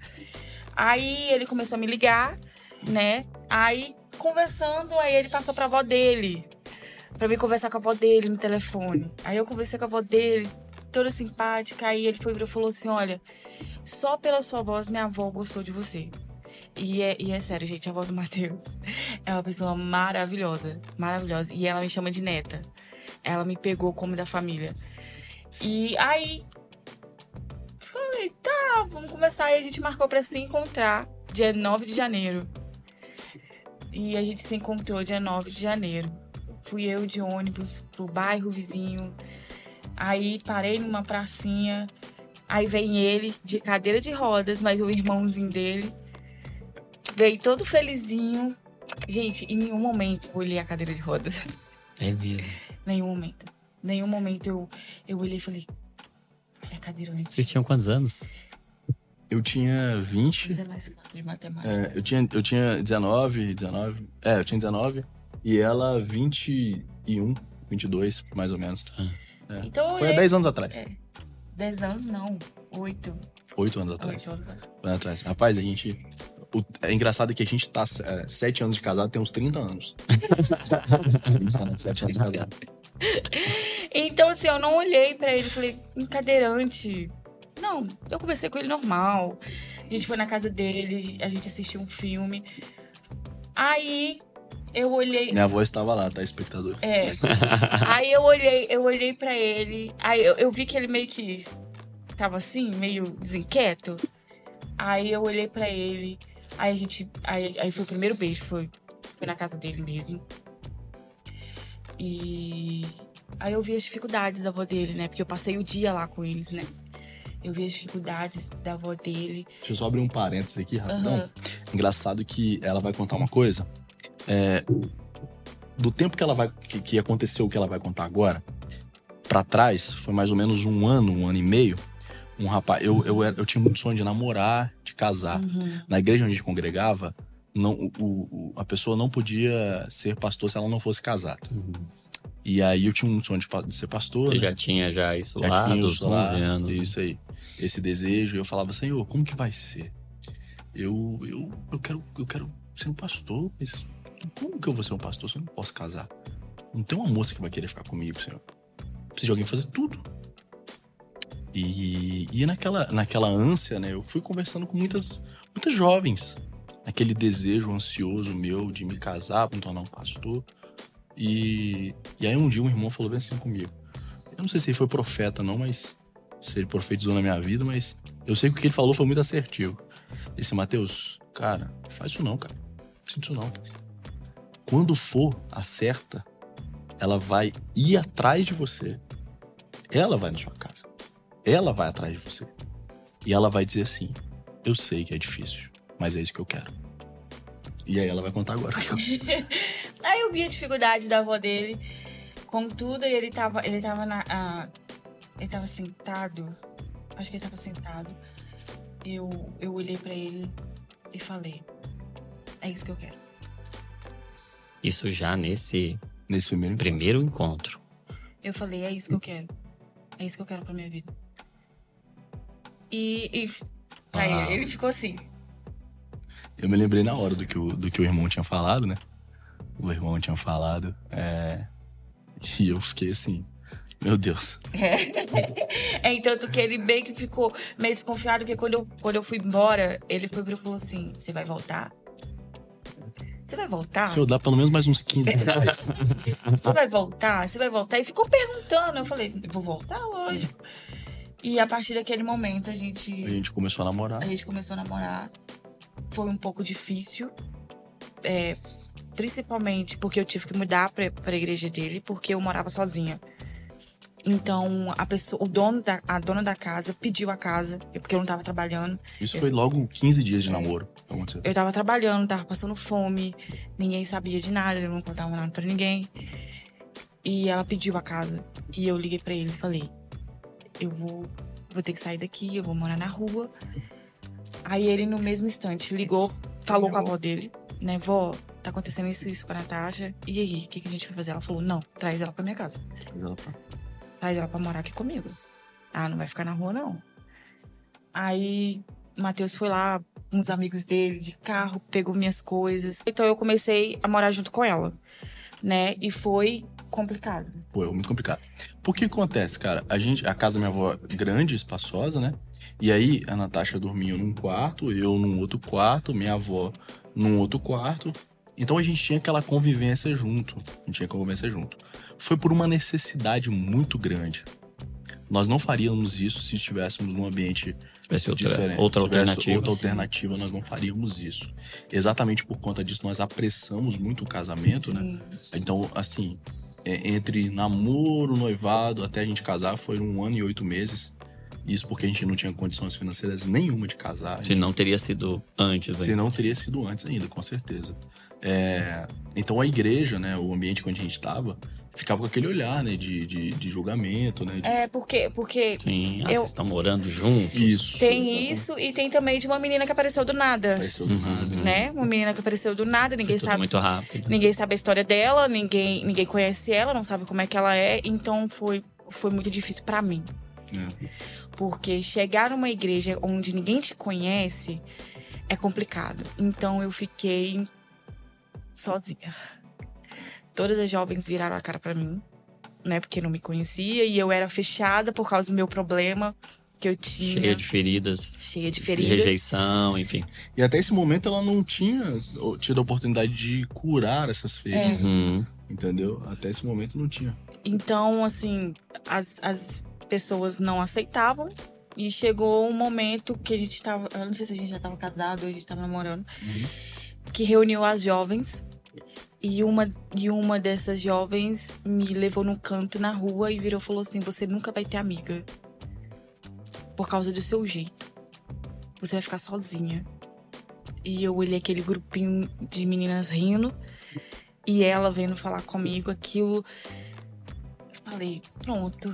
Aí ele começou a me ligar, né? Aí, conversando, aí ele passou pra avó dele. Pra mim conversar com a avó dele no telefone. Aí eu conversei com a avó dele, toda simpática. Aí ele foi e falou assim: Olha, só pela sua voz minha avó gostou de você. E é, e é sério, gente, a avó do Matheus é uma pessoa maravilhosa. Maravilhosa. E ela me chama de neta. Ela me pegou como da família. E aí. Falei, tá, vamos começar. E a gente marcou pra se encontrar dia 9 de janeiro. E a gente se encontrou dia 9 de janeiro. Fui eu de ônibus pro bairro vizinho. Aí parei numa pracinha. Aí vem ele de cadeira de rodas, mas o irmãozinho dele. Veio todo felizinho. Gente, em nenhum momento eu olhei a cadeira de rodas. É mesmo. Nenhum momento. Nenhum momento eu, eu olhei e falei. É cadeirante. Vocês tinham quantos anos? Eu tinha 20, Você é mais de matemática. é, eu, tinha, eu tinha 19, 19. É, eu tinha 19. E ela 21, 22, mais ou menos. Então eu Foi há olhei. 10 anos atrás. É. 10 anos não. 8. 8 anos atrás. 8 anos atrás. Rapaz, a gente. o- é engraçado que a gente tá é, 7 anos de casado, tem uns 30 anos. a gente tá 7 anos de casado. Então, assim, eu não olhei pra ele e falei, "Um cadeirante. Não, eu conversei com ele normal. A gente foi na casa dele, a gente assistiu um filme. Aí eu olhei. Minha voz estava lá, tá, espectadores? É. Aí eu olhei, eu olhei pra ele. Aí eu, eu vi que ele meio que tava assim, meio desinquieto. Aí eu olhei pra ele. Aí a gente. Aí, aí foi o primeiro beijo, foi, foi na casa dele mesmo. E aí eu vi as dificuldades da avó dele, né? Porque eu passei o dia lá com eles, né? Eu vi as dificuldades da avó dele. Deixa eu só abrir um parênteses aqui, rapidão. Aham. Engraçado que ela vai contar uma coisa. É, do tempo que ela vai. Que, que aconteceu o que ela vai contar agora, pra trás, foi mais ou menos um ano, um ano e meio. Um rapaz. Eu, eu, era- eu tinha muito sonho de namorar, de casar. Uhum. Na igreja onde a gente congregava, não, o, o- a pessoa não podia ser pastor se ela não fosse casada. E aí eu tinha um sonho de, de ser pastor. Você né? já tinha já isso Já lá tinha dos isso lá, 9 anos. né? Isso aí. Esse desejo. Eu falava, Senhor, como que vai ser? Eu, eu, eu, quero, eu quero ser um pastor, mas como que eu vou ser um pastor se eu não posso casar? Não tem uma moça que vai querer ficar comigo, Senhor. Preciso de alguém fazer tudo. E, e naquela, naquela ânsia, né, eu fui conversando com muitas, muitas jovens. Aquele desejo ansioso meu de me casar, me tornar um pastor. E, e aí um dia um irmão falou bem assim comigo. Eu não sei se ele foi profeta não, mas se ele profetizou na minha vida, mas eu sei que o que ele falou foi muito assertivo. Ele disse, Mateus, cara, faz isso não, cara. Sinto isso não. Quando for a certa, ela vai ir atrás de você. Ela vai na sua casa. Ela vai atrás de você. E ela vai dizer assim: Eu sei que é difícil, mas é isso que eu quero. E aí ela vai contar agora. Aí eu vi a dificuldade da avó dele. Contudo, ele tava, ele tava na. ele tava sentado. Acho que ele tava sentado. Eu, eu olhei pra ele e falei: É isso que eu quero. Isso já nesse Nesse primeiro encontro. primeiro encontro. Eu falei: É isso que eu quero. É isso que eu quero pra minha vida. E. e pra Ah. ele, ele ficou assim. Eu me lembrei na hora do que o, do que o irmão tinha falado, né? O irmão tinha falado. É... E eu fiquei assim: Meu Deus. É, então que ele bem que ficou meio desconfiado, porque quando eu, quando eu fui embora, ele foi e falou assim: Você vai voltar? Você vai voltar? Se eu dar pelo menos mais uns 15 reais. Você vai voltar? Você vai voltar? E ficou perguntando. Eu falei, vou voltar, lógico. E a partir daquele momento a gente, a gente começou a namorar. a gente começou a namorar. Foi um pouco difícil. é, principalmente porque eu tive que mudar pra, pra igreja dele, porque eu morava sozinha. Então, a pessoa, o dono da, a dona da casa pediu a casa, porque eu não tava trabalhando. Isso foi logo 15 dias de namoro. que aconteceu. Eu tava trabalhando, tava passando fome, ninguém sabia de nada, eu não contava nada pra ninguém. E ela pediu a casa. E eu liguei pra ele e falei: Eu vou, vou ter que sair daqui, eu vou morar na rua. Aí ele, no mesmo instante, ligou, falou com a avó dele, né? Vó, tá acontecendo isso, isso com a Natasha. E aí, o que, que a gente vai fazer? Ela falou: Não, traz ela pra minha casa. Mas ela tá- Traz ela pra morar aqui comigo. Ah, não vai ficar na rua, não. Aí, Matheus foi lá, os amigos dele, de carro, pegou minhas coisas. Então, eu comecei a morar junto com ela, né? E foi complicado. Pô, é muito complicado. Por que acontece, cara? A gente, a casa da minha avó é grande, espaçosa, né? E aí a Natasha dormia num quarto, eu num outro quarto, minha avó num outro quarto. Então a gente tinha aquela convivência junto. A gente tinha convivência junto. Foi por uma necessidade muito grande. Nós não faríamos isso se estivéssemos num ambiente Tivesse outra, diferente. outra alternativa. Outra alternativa, nós não faríamos isso. Exatamente por conta disso, nós apressamos muito o casamento, né? Sim. Então, assim, é, entre namoro, noivado, até a gente casar, foi um ano e oito meses. Isso porque a gente não tinha condições financeiras nenhuma de casar. Se não teria sido antes, Se não teria sido antes ainda, com certeza. É, então a igreja, né, o ambiente onde a gente estava, ficava com aquele olhar, né, de, de, de julgamento, né? de- É, porque, porque Sim. Ah, Eu- vocês estão morando juntos? Isso. tem exatamente. isso e tem também de uma menina que apareceu do nada, Apareceu do Uhum. nada. né? Uma menina que apareceu do nada, ninguém sabe muito rápido. Ninguém sabe a história dela, ninguém, ninguém conhece ela, não sabe como é que ela é, então foi, foi muito difícil pra mim. É. Porque chegar numa igreja onde ninguém te conhece é complicado. Então eu fiquei sozinha. Todas as jovens viraram a cara pra mim, né? Porque não me conhecia e eu era fechada por causa do meu problema que eu tinha. Cheia de feridas, cheia de de feridas. rejeição, enfim. E até esse momento ela não tinha tido a oportunidade de curar essas feridas, Uhum. entendeu? Até esse momento não tinha. Então, assim, as, as pessoas não aceitavam. E chegou um momento que a gente tava. Eu não sei se a gente já tava casado ou a gente tava namorando. Que reuniu as jovens. E uma, e uma dessas jovens me levou num canto na rua e virou e falou assim: Você nunca vai ter amiga. por causa do seu jeito. Você vai ficar sozinha. E eu olhei aquele grupinho de meninas rindo e ela vendo falar comigo aquilo. Eu falei, pronto.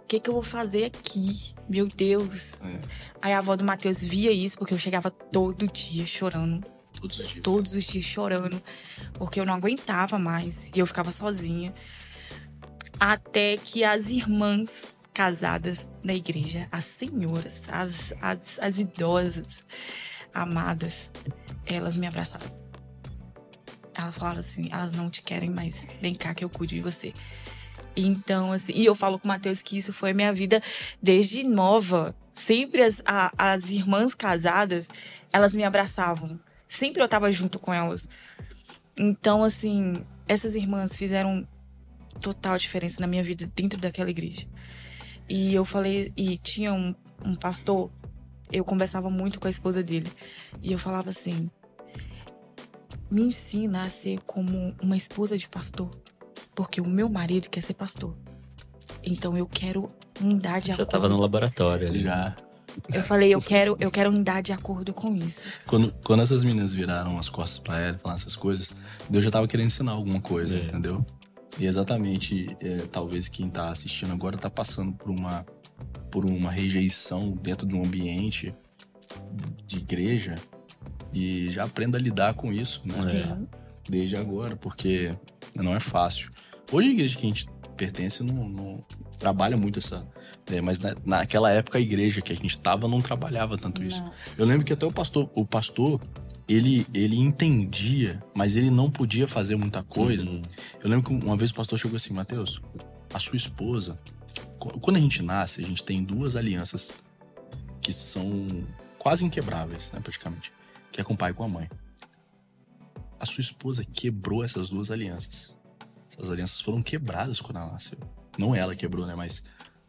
O que, que eu vou fazer aqui? Meu Deus. É, Aí a avó do Matheus via isso, porque eu chegava todo dia chorando todos os dias. todos os dias chorando, porque eu não aguentava mais e eu ficava sozinha. Até que as irmãs casadas na igreja, as senhoras, as, as, as idosas, amadas, elas me abraçaram. Elas falaram assim: elas não te querem mais, vem cá que eu cuido de você. Então, assim, e eu falo com o Matheus que isso foi a minha vida desde nova. Sempre as, a- as irmãs casadas, elas me abraçavam. Sempre eu tava junto com elas. Então, assim, essas irmãs fizeram total diferença na minha vida dentro daquela igreja. E eu falei, e tinha um, um pastor, eu conversava muito com a esposa dele. E eu falava assim: me ensina a ser como uma esposa de pastor. Porque o meu marido quer ser pastor. Então eu quero andar de Já acordo. tava no laboratório ali. Já. Eu falei, eu quero, eu quero andar de acordo com isso. Quando, quando essas meninas viraram as costas pra ela e falaram essas coisas, Deus já tava querendo ensinar alguma coisa, É. entendeu? E exatamente, é, talvez quem tá assistindo agora tá passando por uma, por uma rejeição dentro de um ambiente de igreja e já aprenda a lidar com isso, né? É. Desde agora, porque não é fácil. Hoje a igreja que a gente pertence não, não trabalha muito essa. é, mas na- naquela época a igreja que a gente tava não trabalhava tanto isso. Não. Eu lembro que até o pastor, o pastor, ele, ele entendia, mas ele não podia fazer muita coisa. Uhum. Eu lembro que uma vez o pastor chegou assim, Mateus, a sua esposa, qu- quando a gente nasce, a gente tem duas alianças que são quase inquebráveis, né, praticamente, que é com o pai e com a mãe. A sua esposa quebrou essas duas alianças. Essas alianças foram quebradas quando ela nasceu. Não ela quebrou, né, mas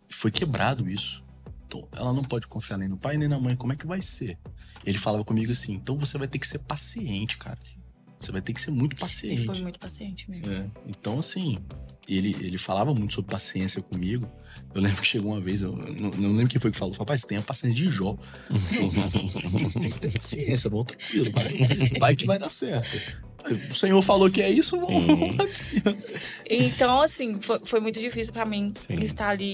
foi quebrado isso. Então, ela não pode confiar nem no pai nem na mãe. Como é que vai ser? Ele falava comigo assim: então você vai ter que ser paciente, cara. Você vai ter que ser muito Ele paciente. foi muito paciente mesmo. É, então, assim, ele, ele falava muito sobre paciência comigo. Eu lembro que chegou uma vez, eu não, não lembro quem foi que falou, rapaz, tenha paciência de Jó. Tem que ter paciência, vamos tranquilo, vai, vai que vai dar certo. O Senhor falou que é isso, vamos Sim. lá de cima. Então, assim, foi, foi muito difícil pra mim Sim. estar ali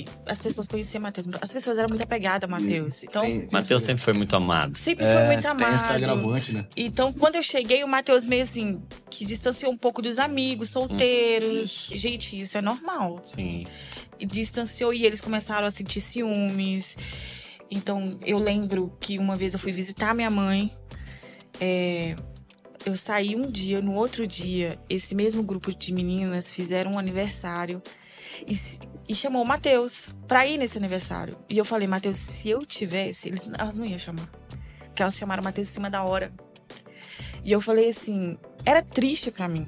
e as pessoas conheciam Matheus. As pessoas eram muito apegadas a Matheus. Então, Tem- tem Matheus essa- sempre foi muito amado. sempre foi é, muito Tem amado. essa agravante, né? Então, quando eu cheguei, o Matheus meio assim, que distanciou um pouco dos amigos, solteiros. Isso. Gente, isso é normal. Sim. E distanciou e eles começaram a sentir ciúmes. Então, eu lembro que uma vez eu fui visitar minha mãe. é, eu saí um dia, no outro dia, esse mesmo grupo de meninas fizeram um aniversário e, e chamou o Matheus pra ir nesse aniversário. E eu falei, Matheus, se eu tivesse, eles, elas não iam chamar. Porque elas chamaram o Matheus em cima da hora. E eu falei assim, era triste pra mim.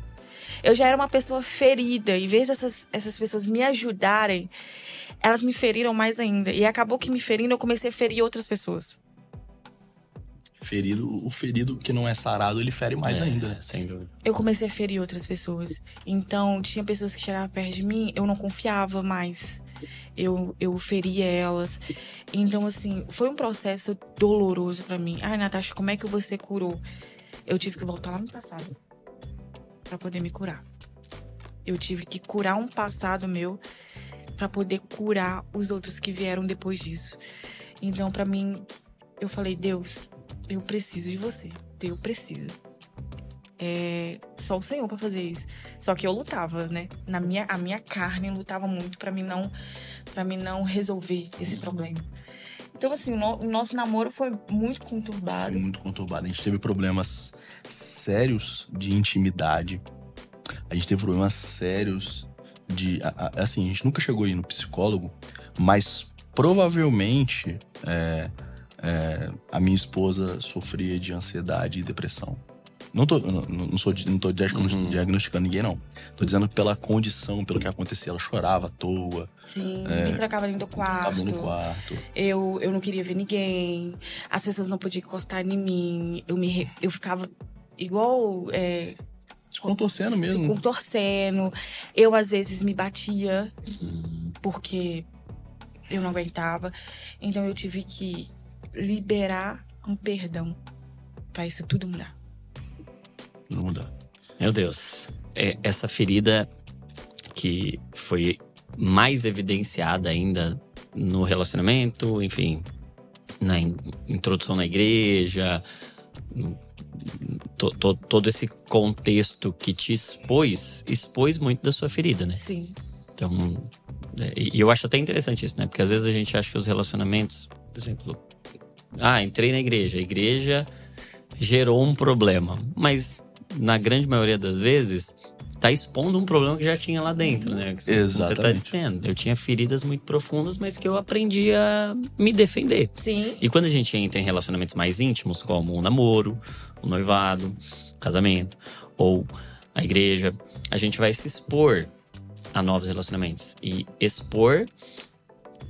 Eu já era uma pessoa ferida, em vez dessas essas pessoas me ajudarem, elas me feriram mais ainda. E acabou que me ferindo, eu comecei a ferir outras pessoas. Ferido, o ferido que não é sarado, ele fere mais É, ainda, né? Sem dúvida. Eu comecei a ferir outras pessoas. Então, tinha pessoas que chegavam perto de mim, eu não confiava mais. Eu, eu feria elas. Então, assim, foi um processo doloroso pra mim. Ai, Natasha, como é que você curou? Eu tive que voltar lá no passado pra poder me curar. Eu tive que curar um passado meu pra poder curar os outros que vieram depois disso. Então, pra mim, eu falei, Deus, eu preciso de você. Eu preciso. É só o Senhor pra fazer isso. Só que eu lutava, né? Na minha, a minha carne lutava muito pra mim não para mim não resolver esse problema. Então assim, o, no- o nosso namoro foi muito Foi conturbado. muito conturbado. A gente teve problemas sérios de intimidade. A gente teve problemas sérios de. a- a- Assim, a gente nunca chegou aí no psicólogo, mas provavelmente é, é, a minha esposa sofria de ansiedade e depressão. Não tô, não, não sou, não tô Uhum. diagnosticando ninguém, não. Tô dizendo pela condição, pelo que acontecia. Ela chorava à toa, Sim, É, me trancava dentro do quarto. no quarto. Eu, eu não queria ver ninguém. As pessoas não podiam encostar em mim. Eu me eu ficava igual é, contorcendo mesmo. contorcendo. Eu às vezes me batia Uhum. porque eu não aguentava. Então eu tive que liberar um perdão para isso tudo mudar. Não mudar. Meu Deus. É, essa ferida que foi mais evidenciada ainda no relacionamento, enfim, na in- introdução na igreja, to- to- todo esse contexto que te expôs, expôs muito da sua ferida, né? Sim. Então, é, e eu acho até interessante isso, né? Porque às vezes a gente acha que os relacionamentos, por exemplo, ah, entrei na igreja, a igreja gerou um problema, mas na grande maioria das vezes tá expondo um problema que já tinha lá dentro, né? Que você, como Você tá Exatamente. dizendo. Eu tinha feridas muito profundas, mas que eu aprendi a me defender. Sim. E quando a gente entra em relacionamentos mais íntimos, como o namoro, o noivado, o casamento ou a igreja, a gente vai se expor a novos relacionamentos. E expor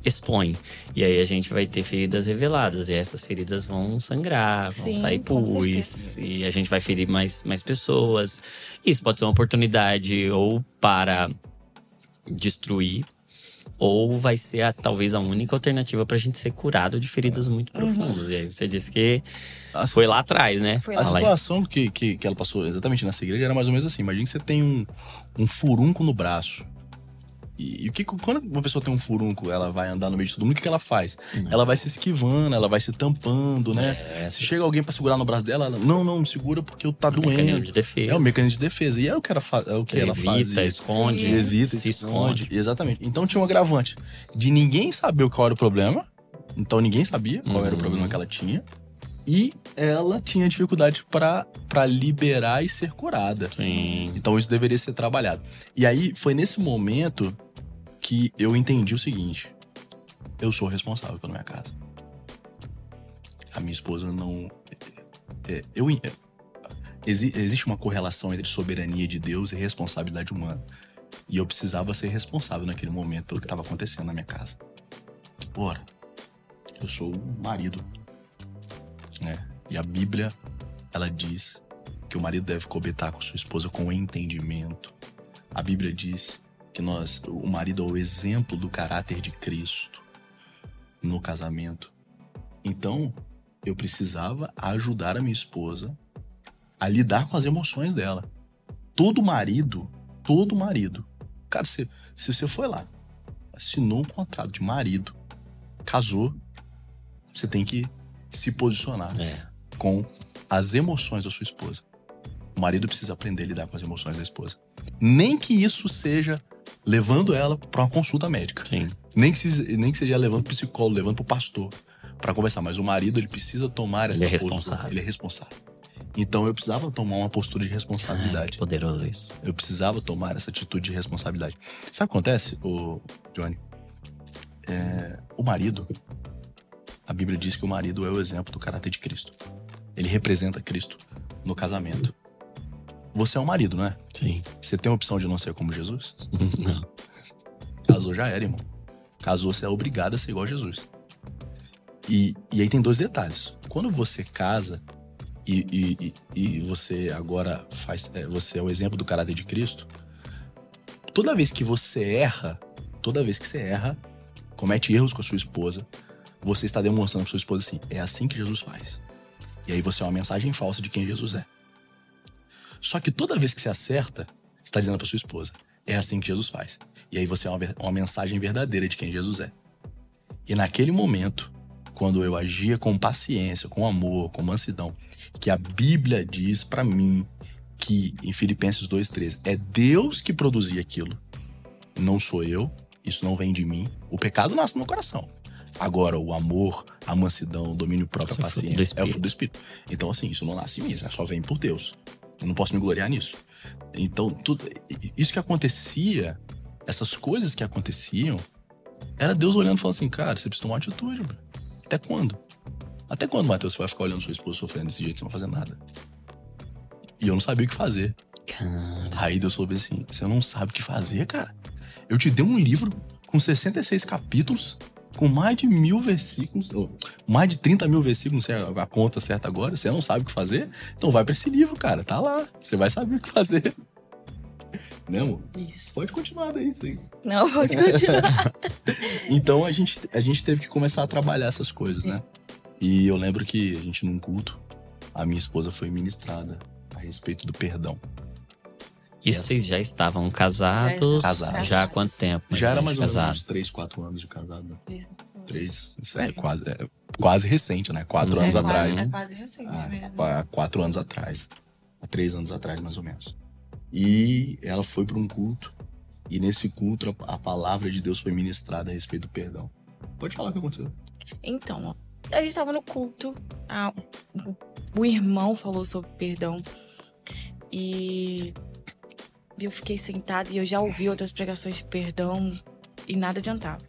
expõe. E aí a gente vai ter feridas reveladas. E essas feridas vão sangrar, vão Sim, sair com pus. E a gente vai ferir mais, mais pessoas. Isso pode ser uma oportunidade ou para destruir. Ou vai ser a- talvez a única alternativa pra gente ser curado de feridas muito Uhum. profundas. E aí você disse que A, foi lá atrás, né? Foi a lá. Aí. situação que, que, que ela passou exatamente nessa igreja era mais ou menos assim. Imagina que você tem um, um furunco no braço. E, e o que quando uma pessoa tem um furunco, ela vai andar no meio de todo mundo, o que, que ela faz? Hum. Ela vai se esquivando, ela vai se tampando, né? É, Se chega alguém pra segurar no braço dela, ela, não, não, segura porque eu tá mecanismo doendo. de defesa. É o mecanismo de defesa. E é o que ela, fa é o que ela evita, fazia. esconde, Sim. evita, se esconde. Exatamente. Então tinha um agravante de ninguém saber qual era o problema. Então ninguém sabia qual era o Uhum. problema que ela tinha. E ela tinha dificuldade pra liberar e ser curada. Sim. Então isso deveria ser trabalhado. E aí foi nesse momento que eu entendi o seguinte: eu sou responsável pela minha casa. A minha esposa não. é, eu, é, exi- existe uma correlação entre soberania de Deus e responsabilidade humana. E eu precisava ser responsável naquele momento pelo que estava acontecendo na minha casa. Ora, eu sou o marido. Né? E a Bíblia, ela diz que o marido deve cobetar com sua esposa com entendimento. A Bíblia diz que nós, o marido é o exemplo do caráter de Cristo no casamento. Então, eu precisava ajudar a minha esposa a lidar com as emoções dela. Todo marido, todo marido, cara, se, se você foi lá, assinou um contrato de marido, casou, você tem que se posicionar É. com as emoções da sua esposa. O marido precisa aprender a lidar com as emoções da esposa. Nem que isso seja levando ela para uma consulta médica. Sim. Nem que, se- nem que seja levando pro psicólogo, levando pro pastor para conversar. Mas o marido, ele precisa tomar essa Ele é postura. responsável. Ele é responsável. Então eu precisava tomar uma postura de responsabilidade. que poderoso isso. Eu precisava tomar essa atitude de responsabilidade. Sabe o que acontece, o Johnny? É, o marido, a Bíblia diz que o marido é o exemplo do caráter de Cristo. Ele representa Cristo no casamento. Você é um marido, não é? Sim. Você tem a opção de não ser como Jesus? Não. Casou já era, irmão. Casou, você é obrigado a ser igual a Jesus. E, e aí tem dois detalhes. Quando você casa e, e, e, você agora faz. é, você é o exemplo do caráter de Cristo. Toda vez que você erra, toda vez que você erra, comete erros com a sua esposa, você está demonstrando para sua esposa assim: é assim que Jesus faz. E aí você é uma mensagem falsa de quem Jesus é. Só que toda vez que você acerta, você está dizendo para sua esposa: é assim que Jesus faz. E aí você é uma, uma mensagem verdadeira de quem Jesus é. E naquele momento, quando eu agia com paciência, com amor, com mansidão, que a Bíblia diz pra mim que em Filipenses 2:13 é Deus que produzia aquilo. Não sou eu, isso não vem de mim. O pecado nasce no meu coração. Agora, o amor, a mansidão, o domínio próprio, a é paciência, é o fruto do Espírito. Então, assim, isso não nasce em mim, isso só vem por Deus. Eu não posso me gloriar nisso. Então, tudo, isso que acontecia, essas coisas que aconteciam, era Deus olhando e falando assim, cara, você precisa tomar atitude, bro. Até quando? Até quando, Matheus, você vai ficar olhando sua esposa sofrendo desse jeito sem fazer nada? E eu não sabia o que fazer. Cara, Aí Deus falou assim: você não sabe o que fazer, cara? Eu te dei um livro com 66 capítulos, com mais de mil versículos, ou mais de 30 mil versículos, não sei a conta certa agora, você não sabe o que fazer? Então vai pra esse livro, cara, tá lá, você vai saber o que fazer. Né, amor? Isso. Pode continuar daí, sim. Não, pode continuar. Então a gente, a gente teve que começar a trabalhar essas coisas, né? E eu lembro que a gente, num culto, a minha esposa foi ministrada a respeito do perdão. Isso vocês já estavam casados? Casados. Já há quanto tempo? Já era mais ou menos uns 3, 4 anos de casado. né? Três, isso é quase, é quase recente, né? Quatro É anos quase, atrás. É né? quase recente Ah, mesmo. há quatro anos atrás. Há três anos atrás, mais ou menos. E ela foi para um culto. E nesse culto, a palavra de Deus foi ministrada a respeito do perdão. Pode falar o que aconteceu. Então, ó, a gente tava no culto, a- o, o irmão falou sobre perdão e eu fiquei sentada e eu já ouvi outras pregações de perdão e nada adiantava.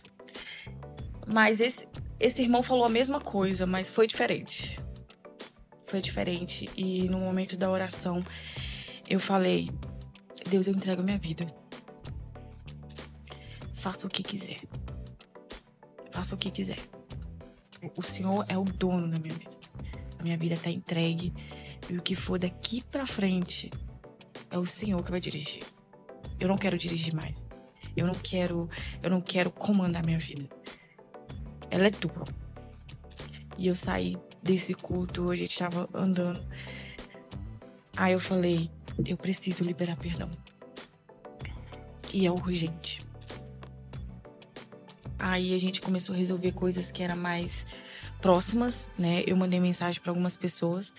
Mas esse, esse irmão falou a mesma coisa, mas foi diferente. Foi diferente. E no momento da oração, eu falei: Deus, eu entrego minha vida. Faça o que quiser. Faça o que quiser. O Senhor é o dono da minha vida. A minha vida tá entregue. E o que for daqui pra frente é o Senhor que vai dirigir. Eu não quero dirigir mais. Eu não quero, eu não quero comandar minha vida. Ela é tua. E eu saí desse culto, a gente tava andando. Aí eu falei, eu preciso liberar perdão. E é urgente. Aí a gente começou a resolver coisas que eram mais próximas, né? Eu mandei mensagem para algumas pessoas.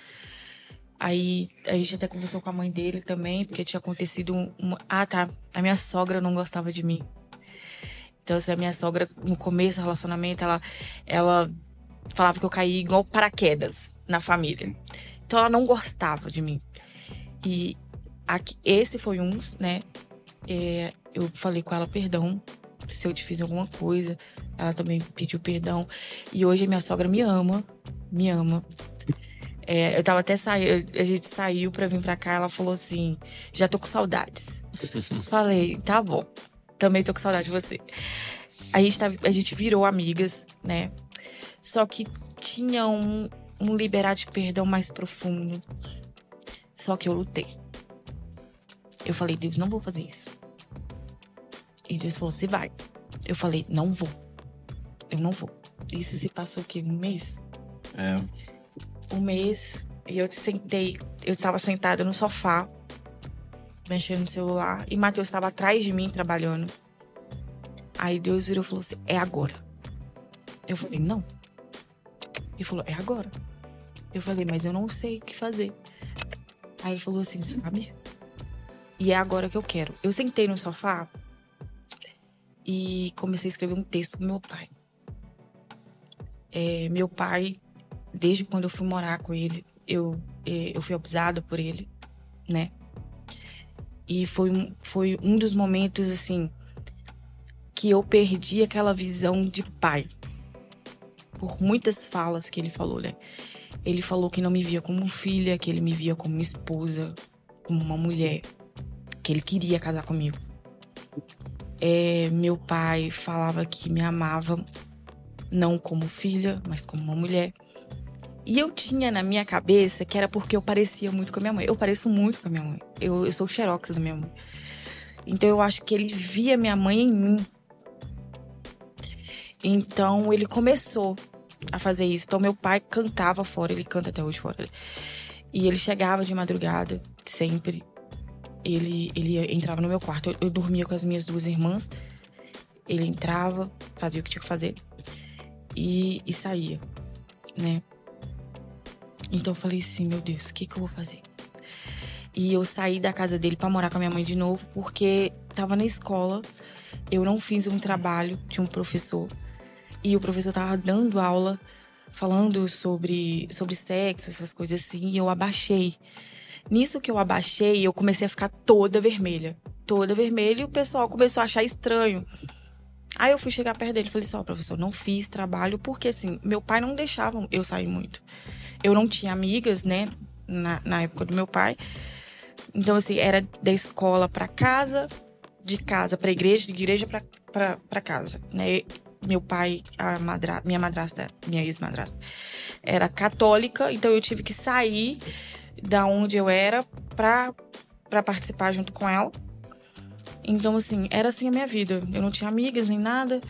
Aí a gente até conversou com a mãe dele também, porque tinha acontecido um, uma... Ah, tá. A minha sogra não gostava de mim. Então, assim, a minha sogra, no começo do relacionamento, ela, ela falava que eu caí igual paraquedas na família. Então, ela não gostava de mim. E aqui, esse foi um, né? É, eu falei com ela perdão se eu te fiz alguma coisa. Ela também pediu perdão. E hoje a minha sogra me ama, me ama. É, eu tava até saindo, a gente saiu pra vir pra cá, ela falou assim: já tô com saudades. Falei, tá bom. Também tô com saudade de você. A gente, tá, a gente virou amigas, né? Só que tinha um, um liberar de perdão mais profundo. Só que eu lutei. Eu falei, Deus, não vou fazer isso. E Deus falou, você vai. Eu falei, não vou. Eu não vou. Isso se passou o quê? Um mês? É, um mês e eu sentei, eu estava sentada no sofá, mexendo no celular, e Matheus estava atrás de mim trabalhando. Aí Deus virou e falou assim: é agora. Eu falei: não. Ele falou: é agora. Eu falei: mas eu não sei o que fazer. Aí ele falou assim: sabe? E é agora que eu quero. Eu sentei no sofá e comecei a escrever um texto pro meu pai. É, meu pai desde quando eu fui morar com ele, eu, eh, eu fui abusada por ele, né? E foi foi um dos momentos, assim, que eu perdi aquela visão de pai. Por muitas falas que ele falou, né? Ele falou que não me via como filha, que ele me via como esposa, como uma mulher, que ele queria casar comigo. É, meu pai falava que me amava, não como filha, mas como uma mulher. E eu tinha na minha cabeça que era porque eu parecia muito com a minha mãe. Eu pareço muito com a minha mãe. Eu, eu sou o xerox da minha mãe. Então eu acho que ele via minha mãe em mim. Então ele começou a fazer isso. Então meu pai cantava fora, ele canta até hoje fora. E ele chegava de madrugada, sempre. Ele, ele entrava no meu quarto. Eu, eu dormia com as minhas duas irmãs. Ele entrava, fazia o que tinha que fazer. E, e saía, né? Então eu falei assim, meu Deus, o que, que eu vou fazer? E eu saí da casa dele pra morar com a minha mãe de novo, porque tava na escola, eu não fiz um trabalho de um professor. E o professor tava dando aula, falando sobre, sobre sexo, essas coisas assim, e eu abaixei. Nisso que eu abaixei, eu comecei a ficar toda vermelha. Toda vermelha, e o pessoal começou a achar estranho. Aí eu fui chegar perto dele e falei: só, professor, não fiz trabalho, porque assim, meu pai não deixava eu sair muito. Eu não tinha amigas, né, na, na época do meu pai. Então, assim, era da escola para casa, de casa para igreja, de igreja para casa, né? Meu pai, a madra, minha madrasta, minha ex-madrasta, era católica, então eu tive que sair da onde eu era para participar junto com ela. Então, assim, era assim a minha vida. Eu não tinha amigas nem nada.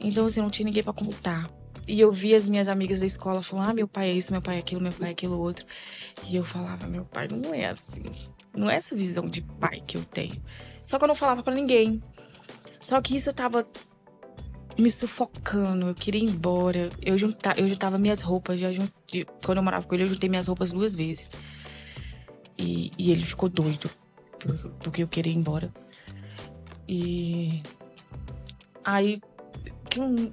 Então, assim, não tinha ninguém para contar. E eu via as minhas amigas da escola falando: ah, meu pai é isso, meu pai é aquilo, meu pai é aquilo outro. E eu falava: meu pai não é assim. Não é essa visão de pai que eu tenho. Só que eu não falava para ninguém. Só que isso tava me sufocando, eu queria ir embora. Eu, junta, eu juntava minhas roupas, já quando eu morava com ele, eu juntei minhas roupas duas vezes. E, e ele ficou doido, porque eu queria ir embora. E aí que eu,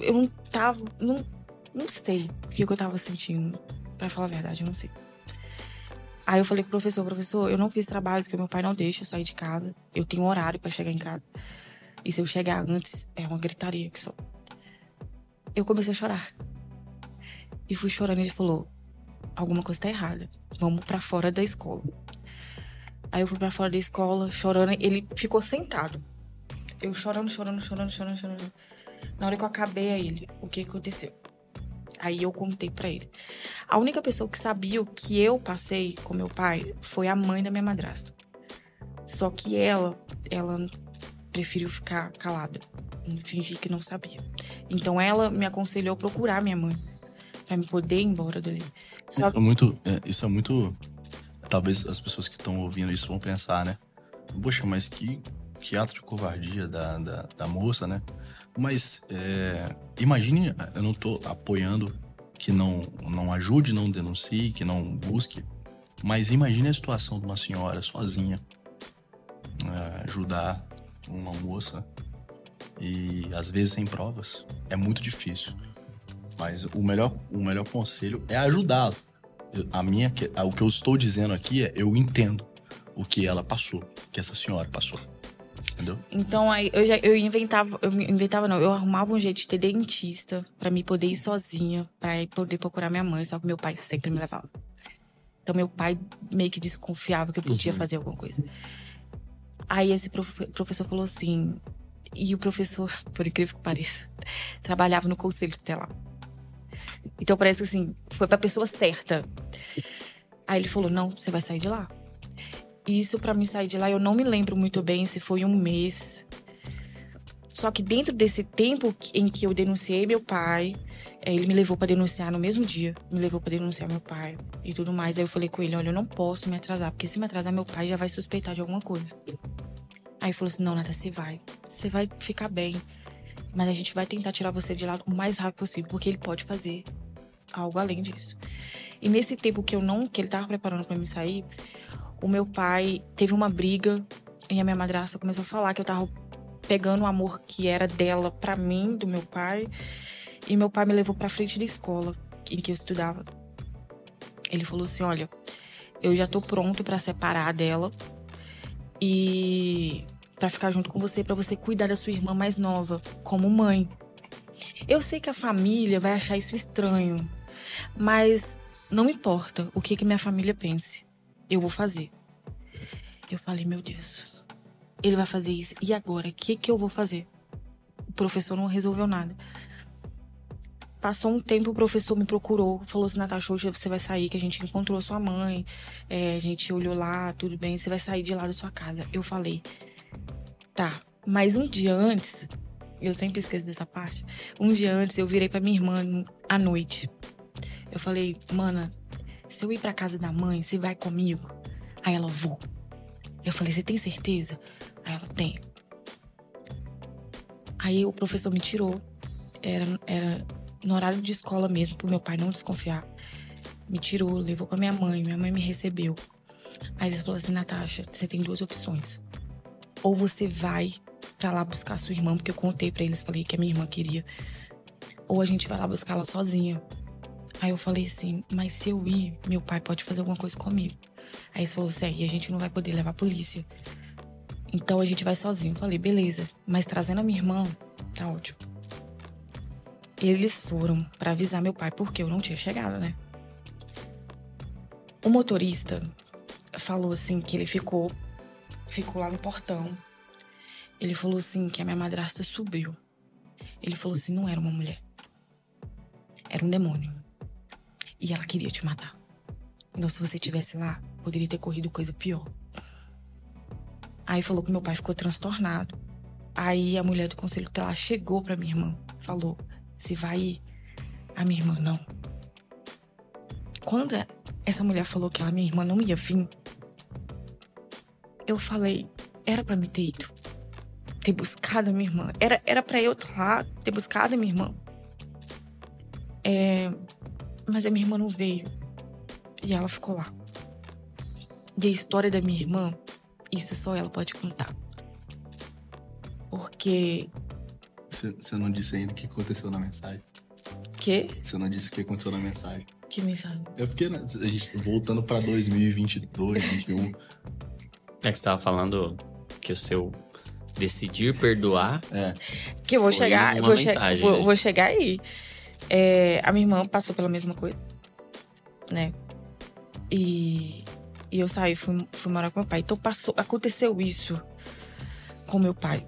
eu não tava. Não, não sei o que eu tava sentindo. Pra falar a verdade, eu não sei. Aí eu falei com o professor, professor, eu não fiz trabalho porque meu pai não deixa eu sair de casa. Eu tenho horário para chegar em casa. E se eu chegar antes, é uma gritaria que só. Eu comecei a chorar. E fui chorando ele falou: alguma coisa tá errada. Vamos para fora da escola. Aí eu fui para fora da escola, chorando. Ele ficou sentado. Eu chorando, chorando, chorando, chorando, chorando. Na hora que eu acabei a ele, o que aconteceu? Aí eu contei para ele. A única pessoa que sabia o que eu passei com meu pai foi a mãe da minha madrasta. Só que ela, ela preferiu ficar calada, fingir que não sabia. Então ela me aconselhou a procurar minha mãe para me poder ir embora dali. Só... Isso é muito, é, isso é muito. Talvez as pessoas que estão ouvindo isso vão pensar, né? Poxa, mas que, que ato de covardia da, da, da moça, né? Mas é, imagine, eu não estou apoiando que não, não ajude, não denuncie, que não busque, mas imagine a situação de uma senhora sozinha é, ajudar uma moça e às vezes sem provas. É muito difícil. Mas o melhor, o melhor conselho é ajudá-lo. A minha, o que eu estou dizendo aqui é eu entendo o que ela passou, que essa senhora passou. Entendeu? Então aí eu já eu inventava, eu inventava não, eu arrumava um jeito de ter dentista para me poder ir sozinha, para poder procurar minha mãe, só que meu pai sempre me levava. Então meu pai meio que desconfiava que eu podia uhum. fazer alguma coisa. Aí esse prof, professor falou assim, e o professor, por incrível que pareça, trabalhava no conselho tutelar. Então parece que assim, foi pra pessoa certa. Aí ele falou: "Não, você vai sair de lá". Isso para mim sair de lá, eu não me lembro muito bem se foi um mês. Só que dentro desse tempo em que eu denunciei meu pai, é, ele me levou para denunciar no mesmo dia. Me levou para denunciar meu pai e tudo mais. Aí eu falei com ele: olha, eu não posso me atrasar, porque se me atrasar, meu pai já vai suspeitar de alguma coisa. Aí ele falou assim: não, Nada, você vai. Você vai ficar bem. Mas a gente vai tentar tirar você de lá o mais rápido possível, porque ele pode fazer algo além disso. E nesse tempo que eu não, que ele tava preparando para me sair, o meu pai teve uma briga e a minha madrasta começou a falar que eu tava pegando o amor que era dela para mim, do meu pai. E meu pai me levou para frente da escola em que eu estudava. Ele falou assim: "Olha, eu já tô pronto para separar dela e para ficar junto com você, para você cuidar da sua irmã mais nova, como mãe. Eu sei que a família vai achar isso estranho, mas não importa o que que minha família pense eu vou fazer. Eu falei, meu Deus, ele vai fazer isso. E agora, o que, que eu vou fazer? O professor não resolveu nada. Passou um tempo, o professor me procurou, falou assim: Natasha, hoje você vai sair, que a gente encontrou a sua mãe, é, a gente olhou lá, tudo bem, você vai sair de lá da sua casa. Eu falei: tá, mas um dia antes, eu sempre esqueço dessa parte, um dia antes eu virei pra minha irmã à noite. Eu falei: mana, se eu ir pra casa da mãe, você vai comigo? Aí ela, vou. Eu falei, você tem certeza? Aí ela, tem. Aí o professor me tirou. Era, era no horário de escola mesmo, pro meu pai não desconfiar. Me tirou, levou pra minha mãe. Minha mãe me recebeu. Aí ele falou assim, Natasha, você tem duas opções. Ou você vai pra lá buscar sua irmã, porque eu contei para eles, falei que a minha irmã queria. Ou a gente vai lá buscar ela sozinha. Aí eu falei assim, mas se eu ir, meu pai pode fazer alguma coisa comigo. Aí eles falou assim, a gente não vai poder levar a polícia. Então a gente vai sozinho. Eu falei, beleza. Mas trazendo a minha irmã, tá ótimo. Eles foram para avisar meu pai, porque eu não tinha chegado, né? O motorista falou assim que ele ficou, ficou lá no portão. Ele falou assim que a minha madrasta subiu. Ele falou assim, não era uma mulher. Era um demônio. E ela queria te matar. Então, se você tivesse lá, poderia ter corrido coisa pior. Aí falou que meu pai ficou transtornado. Aí a mulher do conselho tutelar chegou pra minha irmã, falou: "Você vai ir?" A minha irmã não. Quando essa mulher falou que ela minha irmã não ia vir, eu falei: "Era pra me ter ido." Ter buscado a minha irmã. Era era para eu estar lá, ter buscado a minha irmã. É, mas a minha irmã não veio. E ela ficou lá. E a história da minha irmã, isso só ela pode contar. Porque. Você não disse ainda o que aconteceu na mensagem. Quê? Você não disse o que aconteceu na mensagem. Que mensagem? É porque né, a gente voltando pra 2022, 2021. É que você tava falando que o seu decidir perdoar. É. Que eu vou chegar. uma Vou, che mensagem, vou, né? vou chegar aí. É, a minha irmã passou pela mesma coisa. Né? E, e eu saí, fui, fui morar com meu pai. Então passou, aconteceu isso com meu pai.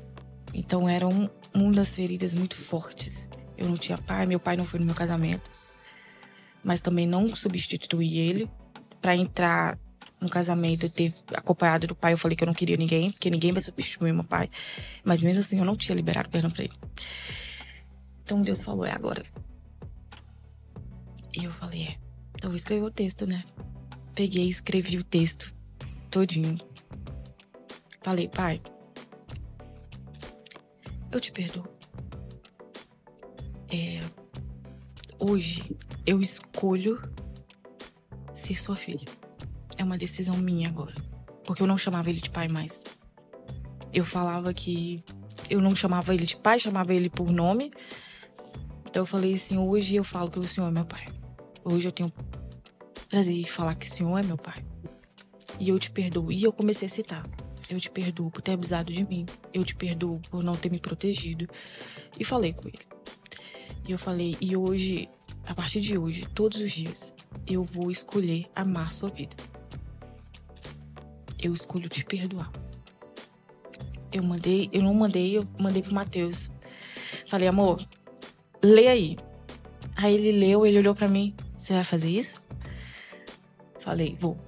Então era um, uma das feridas muito fortes. Eu não tinha pai, meu pai não foi no meu casamento. Mas também não substituí ele Pra entrar no casamento e ter acompanhado do pai. Eu falei que eu não queria ninguém, porque ninguém vai substituir meu pai. Mas mesmo assim eu não tinha liberado perdão pra ele. Então Deus falou, é agora. E eu falei, é. Então vou escrever o texto, né? Peguei e escrevi o texto todinho. Falei, pai, eu te perdoo. É, hoje eu escolho ser sua filha. É uma decisão minha agora. Porque eu não chamava ele de pai mais. Eu falava que eu não chamava ele de pai, chamava ele por nome. Então eu falei assim: hoje eu falo que o senhor é meu pai. Hoje eu tenho prazer em falar que o senhor é meu pai. E eu te perdoo. E eu comecei a citar. Eu te perdoo por ter abusado de mim. Eu te perdoo por não ter me protegido. E falei com ele. E eu falei, e hoje, a partir de hoje, todos os dias, eu vou escolher amar sua vida. Eu escolho te perdoar. Eu mandei, eu não mandei, eu mandei pro Matheus. Falei, amor, lê aí. Aí ele leu, ele olhou pra mim. Você vai fazer isso? Falei, vou.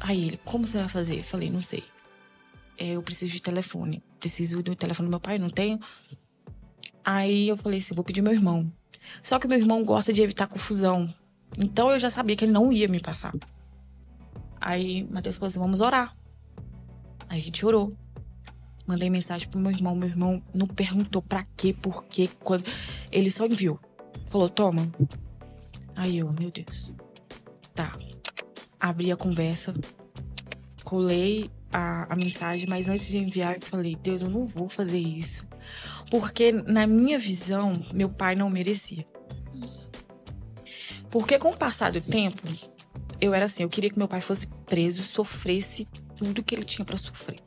Aí ele, como você vai fazer? Falei, não sei. É, eu preciso de telefone. Preciso do telefone do meu pai, não tenho. Aí eu falei assim, vou pedir meu irmão. Só que meu irmão gosta de evitar confusão. Então eu já sabia que ele não ia me passar. Aí Matheus falou assim, vamos orar. Aí a gente orou. Mandei mensagem pro meu irmão. Meu irmão não perguntou pra quê, por quê, quando. Ele só enviou. Falou, toma. Aí eu, meu Deus. Tá. Abri a conversa. Colei a, a mensagem, mas antes de enviar, eu falei, Deus, eu não vou fazer isso. Porque, na minha visão, meu pai não merecia. Porque com o passar do tempo, eu era assim, eu queria que meu pai fosse preso, sofresse tudo que ele tinha pra sofrer.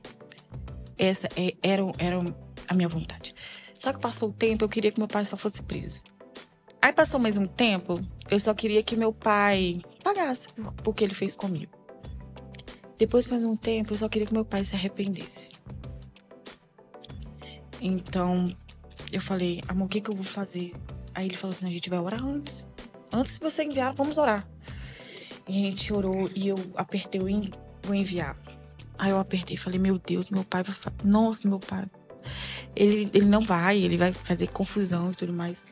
Essa é- era, era a minha vontade. Só que passou o tempo, eu queria que meu pai só fosse preso. Aí passou mais um tempo, eu só queria que meu pai pagasse por, por que ele fez comigo. Depois de mais um tempo, eu só queria que meu pai se arrependesse. Então, eu falei, amor, o que, que eu vou fazer? Aí ele falou assim: a gente vai orar antes. Antes de você enviar, vamos orar. E a gente orou e eu apertei o en- vou enviar. Aí eu apertei e falei: meu Deus, meu pai vai. Nossa, meu pai. Ele, ele não vai, ele vai fazer confusão e tudo mais.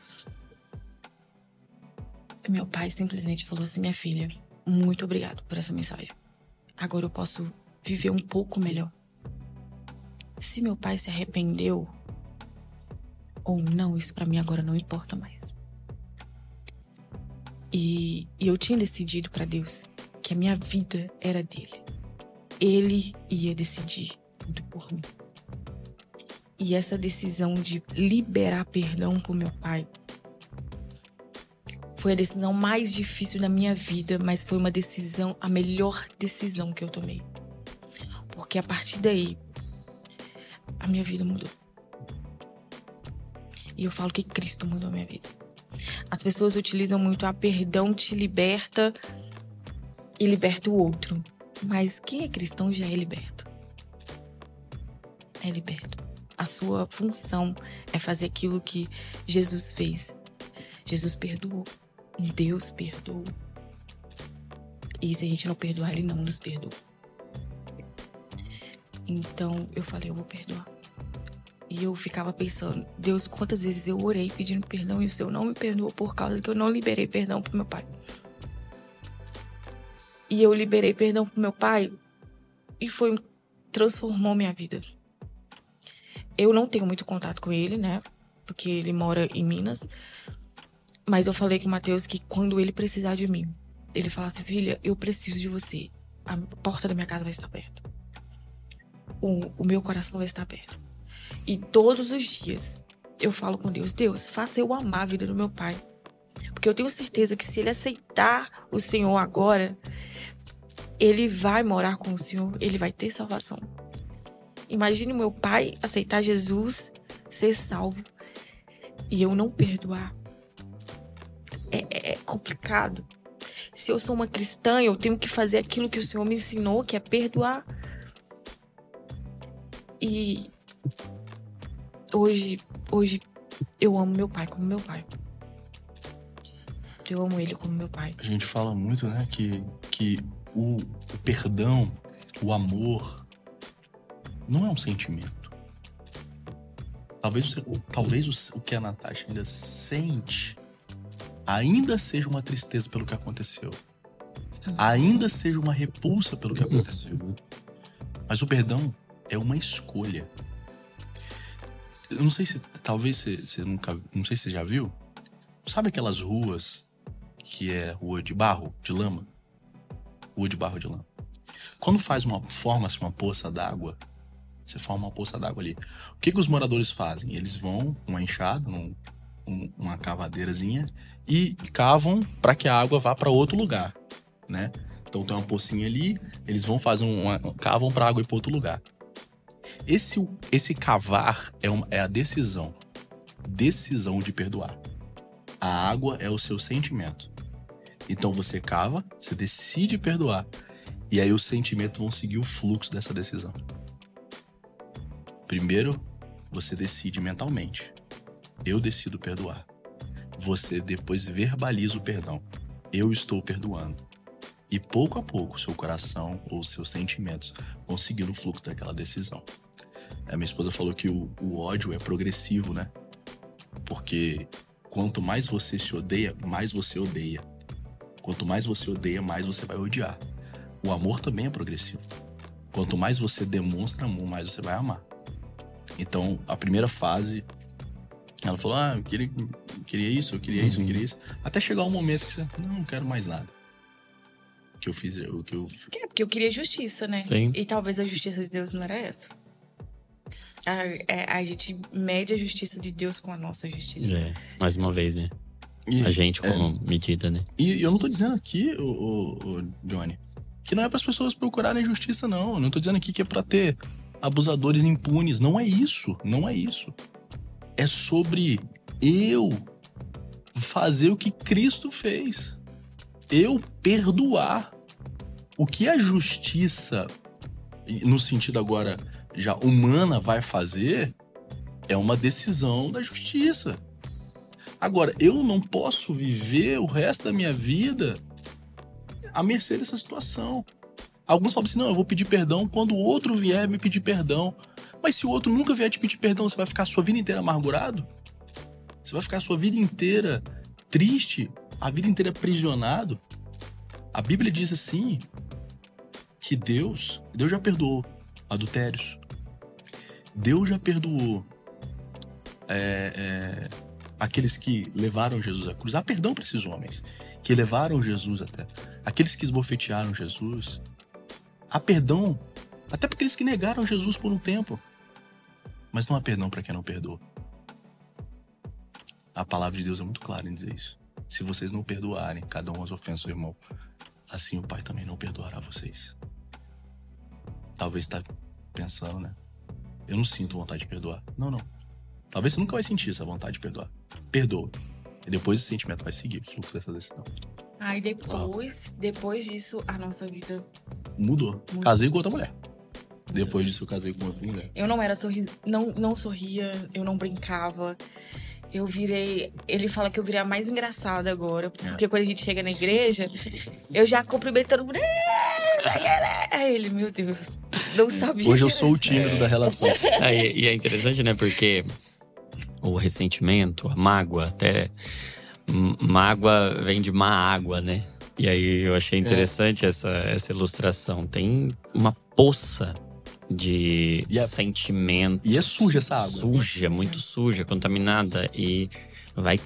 Meu pai simplesmente falou assim: minha filha, muito obrigado por essa mensagem. Agora eu posso viver um pouco melhor. Se meu pai se arrependeu ou não, isso pra mim agora não importa mais. E, e eu tinha decidido pra Deus que a minha vida era dele. Ele ia decidir tudo por mim. E essa decisão de liberar perdão pro meu pai foi a decisão mais difícil da minha vida, mas foi uma decisão, a melhor decisão que eu tomei. Porque a partir daí, a minha vida mudou. E eu falo que Cristo mudou a minha vida. As pessoas utilizam muito a perdão te liberta e liberta o outro. Mas quem é cristão já é liberto. É liberto. A sua função é fazer aquilo que Jesus fez. Jesus perdoou. Deus perdoou. E se a gente não perdoar, ele não nos perdoa. Então eu falei, eu vou perdoar. E eu ficava pensando, Deus, quantas vezes eu orei pedindo perdão e o Senhor não me perdoou por causa que eu não liberei perdão pro meu pai. E eu liberei perdão pro meu pai e foi transformou minha vida. Eu não tenho muito contato com ele, né? Porque ele mora em Minas. Mas eu falei com o Matheus que quando ele precisar de mim, ele falasse, filha, eu preciso de você. A porta da minha casa vai estar aberta. O, o meu coração vai estar aberto. E todos os dias eu falo com Deus, Deus, faça eu amar a vida do meu pai. Porque eu tenho certeza que se ele aceitar o Senhor agora, ele vai morar com o Senhor, ele vai ter salvação. Imagine meu pai aceitar Jesus, ser salvo, e eu não perdoar. É, é, é complicado. Se eu sou uma cristã, eu tenho que fazer aquilo que o Senhor me ensinou, que é perdoar. E hoje, hoje eu amo meu pai como meu pai. Eu amo ele como meu pai. A gente fala muito, né, que, que o, o perdão, o amor, não é um sentimento. Talvez, talvez o, o que a Natasha ainda sente ainda seja uma tristeza pelo que aconteceu. Ainda seja uma repulsa pelo que aconteceu. Mas o perdão é uma escolha. Eu não sei se. Talvez você, você nunca. Não sei se você já viu. Sabe aquelas ruas que é rua de barro, de lama? Rua de barro de lama. Quando faz uma. forma-se uma poça d'água, você forma uma poça d'água ali. O que, que os moradores fazem? Eles vão com uma enxada, num, um, uma cavadeirazinha, e cavam para que a água vá para outro lugar, né? Então tem uma pocinha ali, eles vão fazer um, cavam para a água ir para outro lugar. Esse, esse cavar é, uma, é a decisão. Decisão de perdoar. A água é o seu sentimento. Então você cava, você decide perdoar. E aí os sentimentos vão seguir o fluxo dessa decisão. Primeiro, você decide mentalmente. Eu decido perdoar. Você depois verbaliza o perdão. Eu estou perdoando. E pouco a pouco, seu coração ou seus sentimentos vão seguir o fluxo daquela decisão. A minha esposa falou que o, o ódio é progressivo, né? Porque quanto mais você se odeia, mais você odeia. Quanto mais você odeia, mais você vai odiar. O amor também é progressivo. Quanto mais você demonstra amor, mais você vai amar. Então, a primeira fase, ela falou: Ah, eu queria, eu queria isso, eu queria isso, eu queria isso. Até chegar um momento que você, não, não quero mais nada. Que eu fiz, o que eu. É, porque eu queria justiça, né? Sim. E talvez a justiça de Deus não era essa. A, é, a gente mede a justiça de Deus com a nossa justiça. É, mais uma vez, né? E, A gente é, como medida, né? E eu não tô dizendo aqui, o, o, o Johnny, que não é para as pessoas procurarem justiça, não. Eu não tô dizendo aqui que é para ter abusadores impunes. Não é isso. Não é isso. É sobre eu fazer o que Cristo fez. Eu perdoar. O que a justiça, no sentido agora já humana, vai fazer é uma decisão da justiça. Agora, eu não posso viver o resto da minha vida à mercê dessa situação. Alguns falam assim: não, eu vou pedir perdão quando o outro vier me pedir perdão. Mas se o outro nunca vier te pedir perdão, você vai ficar a sua vida inteira amargurado? Você vai ficar a sua vida inteira triste? A vida inteira aprisionado? A Bíblia diz assim: que Deus, Deus já perdoou adultérios. Deus já perdoou é, é, aqueles que levaram Jesus à cruz. Há perdão para esses homens que levaram Jesus até. Aqueles que esbofetearam Jesus. Há perdão até para aqueles que negaram Jesus por um tempo. Mas não há perdão para quem não perdoa. A palavra de Deus é muito clara em dizer isso. Se vocês não perdoarem cada um as ofensas do irmão, assim o Pai também não perdoará vocês. Talvez está pensando, né? Eu não sinto vontade de perdoar. Não, não. Talvez você nunca vai sentir essa vontade de perdoar. Perdoa. E depois esse sentimento vai seguir o fluxo dessa decisão. Aí depois, depois disso, a nossa vida. Mudou. Mudou. Casei com outra mulher. Depois disso eu casei com outra mulher. Eu não era sorri... não, não sorria, eu não brincava. Eu virei. Ele fala que eu virei a mais engraçada agora. Porque quando a gente chega na igreja, eu já cumprimento todo mundo. "É, Aí ele, meu Deus. Não sabia. Hoje eu sou o tímido da relação. Ah, e, e é interessante, né? Porque o ressentimento, a mágoa, até. Mágoa vem de má água, né? E aí eu achei interessante essa, essa ilustração. Tem uma poça de E a- sentimento. E é suja essa água. Suja, muito suja, contaminada. E vai,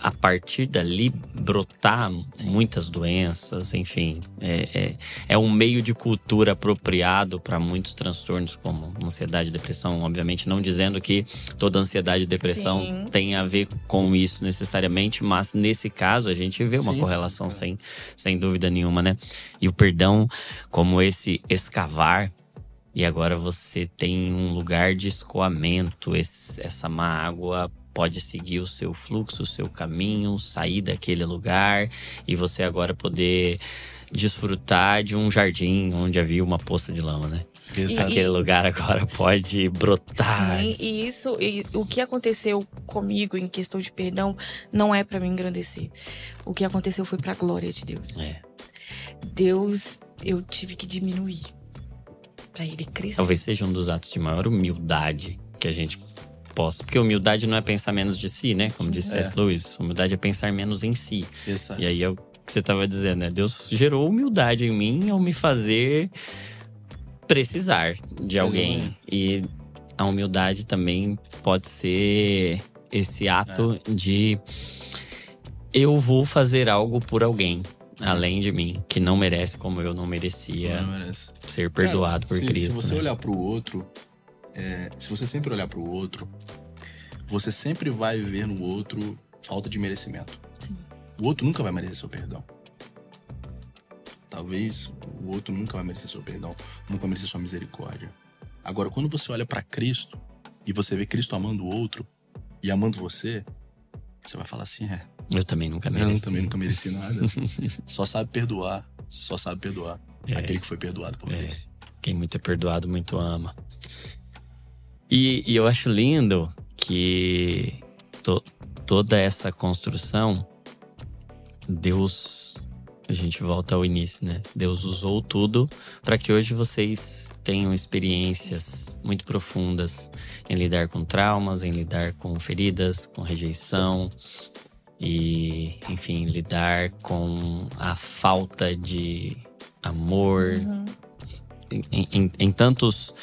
a partir dali, brotar muitas doenças, enfim. É, é, é um meio de cultura apropriado para muitos transtornos, como ansiedade e depressão. Obviamente, não dizendo que toda ansiedade e depressão Sim. tem a ver com isso necessariamente, mas nesse caso a gente vê uma Sim. correlação É. sem, sem dúvida nenhuma, né? E o perdão, como esse escavar. E agora você tem um lugar de escoamento. Esse- essa má água pode seguir o seu fluxo, o seu caminho, sair daquele lugar e você agora poder desfrutar de um jardim onde havia uma poça de lama, né? Exato. Aquele lugar agora pode brotar. Sim, e isso, e o que aconteceu comigo em questão de perdão não é pra me engrandecer. O que aconteceu foi pra glória de Deus. É. Deus, eu tive que diminuir pra ele crescer. Talvez seja um dos atos de maior humildade que a gente possa. Porque humildade não é pensar menos de si, né? Como disse É. C.S. Lewis. Humildade é pensar menos em si. Exato. E aí é o que você estava dizendo, né? Deus gerou humildade em mim ao me fazer precisar de alguém. E a humildade também pode ser esse ato de eu vou fazer algo por alguém. Além de mim, que não merece como eu não merecia Não merece. ser perdoado Cara, por se, Cristo. Se você né? olhar pro outro, é, se você sempre olhar pro outro, você sempre vai ver no outro falta de merecimento. O outro nunca vai merecer seu perdão. Talvez o outro nunca vai merecer seu perdão, nunca vai merecer sua misericórdia. Agora, quando você olha pra Cristo e você vê Cristo amando o outro e amando você, você vai falar assim: é, Eu também nunca eu mereci. também nunca mereci nada. só sabe perdoar, só sabe perdoar É. aquele que foi perdoado por É. Deus. Quem muito é perdoado, muito ama. E, e eu acho lindo que to- toda essa construção, Deus. A gente volta ao início, né? Deus usou tudo para que hoje vocês tenham experiências muito profundas em lidar com traumas, em lidar com feridas, com rejeição e, enfim, lidar com a falta de amor, Uhum. em, em- em tantos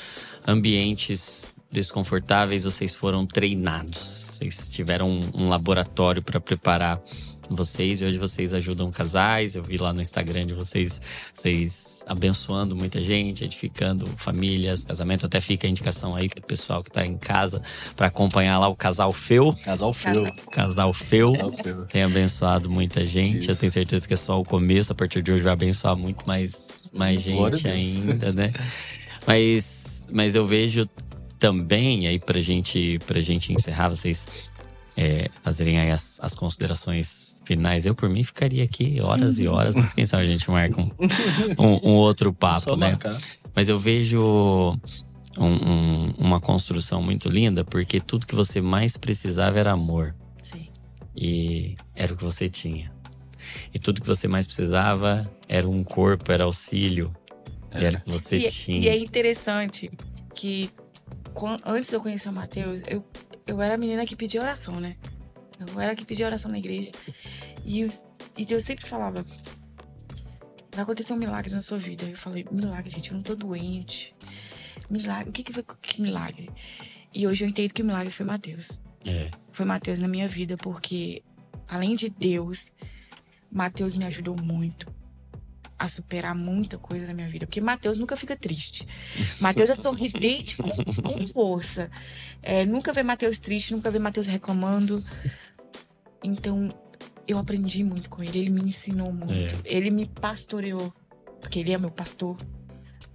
ambientes desconfortáveis, vocês foram treinados. Vocês tiveram um, um laboratório para preparar vocês e hoje vocês ajudam casais. Eu vi lá no Instagram de vocês, vocês abençoando muita gente, edificando famílias, casamento. Até fica a indicação aí pro pessoal que tá em casa para acompanhar lá o casal Feu. Casal feu. Casal Feu. Casal feu. Tem abençoado muita gente. Eu Isso. tenho certeza que é só o começo. A partir de hoje vai abençoar muito mais, mais gente ainda, né? Mas, mas eu vejo também, aí pra gente, pra gente encerrar, vocês é, fazerem aí as, as considerações finais. Eu, por mim, ficaria aqui horas e horas, mas quem sabe a gente marca um, um- um outro papo, Só né? Mas eu vejo um- um- uma construção muito linda, porque tudo que você mais precisava era amor Sim. e era o que você tinha. E tudo que você mais precisava era um corpo, era auxílio, e era o que você E, tinha. e é interessante que antes de eu conhecer o Matheus, eu, eu era a menina que pedia oração, né? Eu era a que pedia oração na igreja. E eu, e eu sempre falava: vai acontecer um milagre na sua vida. Eu falei: milagre, gente, eu não tô doente. Milagre, o que, que foi que milagre? E hoje eu entendo que o milagre foi Matheus. É, Foi Matheus na minha vida, porque além de Deus, Matheus me ajudou muito a superar muita coisa na minha vida. Porque Matheus nunca fica triste. Matheus é sorridente com, com força. É, nunca vê Matheus triste, nunca vê Matheus reclamando. Então, eu aprendi muito com ele. Ele me ensinou muito. Ele me pastoreou. Porque ele é meu pastor.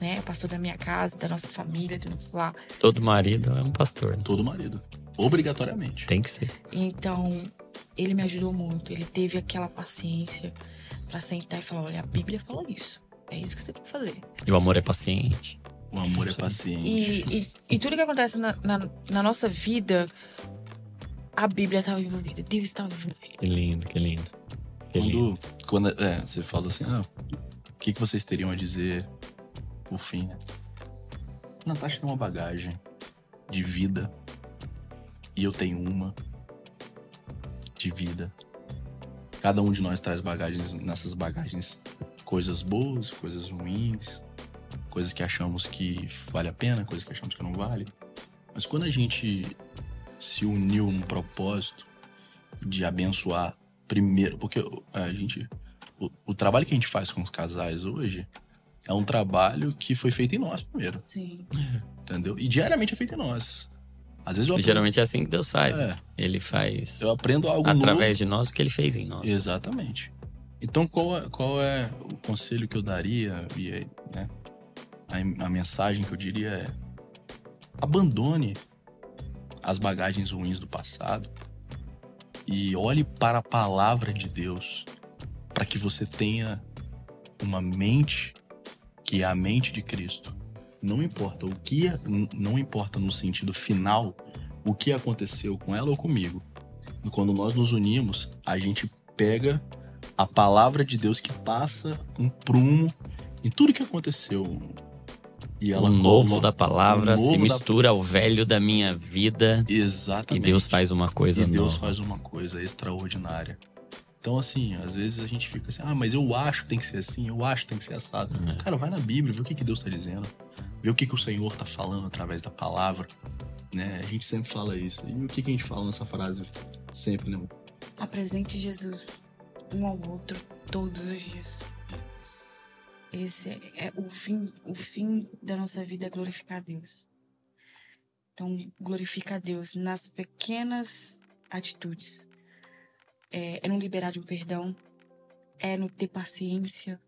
Né? É pastor da minha casa, da nossa família, do nosso lar. todo marido é um pastor, né? Todo marido. Obrigatoriamente. tem que ser. Então, ele me ajudou muito. Ele teve aquela paciência pra sentar e falar: olha, a Bíblia fala isso. É isso que você tem que fazer. E o amor é paciente. O amor é paciente. E, e, e tudo que acontece na, na, na nossa vida, a Bíblia estava envolvida. Deus estava envolvido. Que lindo, que lindo. Que lindo. Quando, quando é, você fala assim, ah, o que, que vocês teriam a dizer por fim, né? Natasha tem uma bagagem de vida e eu tenho uma de vida. Cada um de nós traz bagagens, nessas bagagens, coisas boas, coisas ruins, coisas que achamos que vale a pena, coisas que achamos que não vale. Mas quando a gente se uniu num propósito de abençoar primeiro, porque a gente o, o trabalho que a gente faz com os casais hoje é um trabalho que foi feito em nós primeiro. Sim. Entendeu? E diariamente é feito em nós. Às vezes eu aprendo, geralmente é assim que Deus faz. é, Ele faz eu aprendo algo através de nós o que ele fez em nós. novo. Exatamente. Então qual é, qual é o conselho que eu daria e né, a, a mensagem que eu diria é abandone as bagagens ruins do passado e olhe para a palavra de Deus para que você tenha uma mente que é a mente de Cristo. Não importa o que, n- não importa no sentido final o que aconteceu com ela ou comigo. E quando nós nos unimos, a gente pega a palavra de Deus que passa um prumo em tudo que aconteceu. E o novo coloca- da palavra o se novo da- mistura ao velho da minha vida e Exatamente. Deus faz uma coisa e Deus nova. faz uma coisa extraordinária. Então, assim, às vezes a gente fica assim, ah, mas eu acho que tem que ser assim, eu acho que tem que ser assado. É. Cara, vai na Bíblia, vê o que, que Deus tá dizendo, vê o que, que o Senhor tá falando através da palavra, né? A gente sempre fala isso. E o que, que a gente fala nessa frase sempre, né? Apresente Jesus um ao outro todos os dias. Esse é, é o fim, o fim da nossa vida é glorificar a Deus. Então, glorifica a Deus nas pequenas atitudes. É, é no liberar de um perdão, é no ter paciência.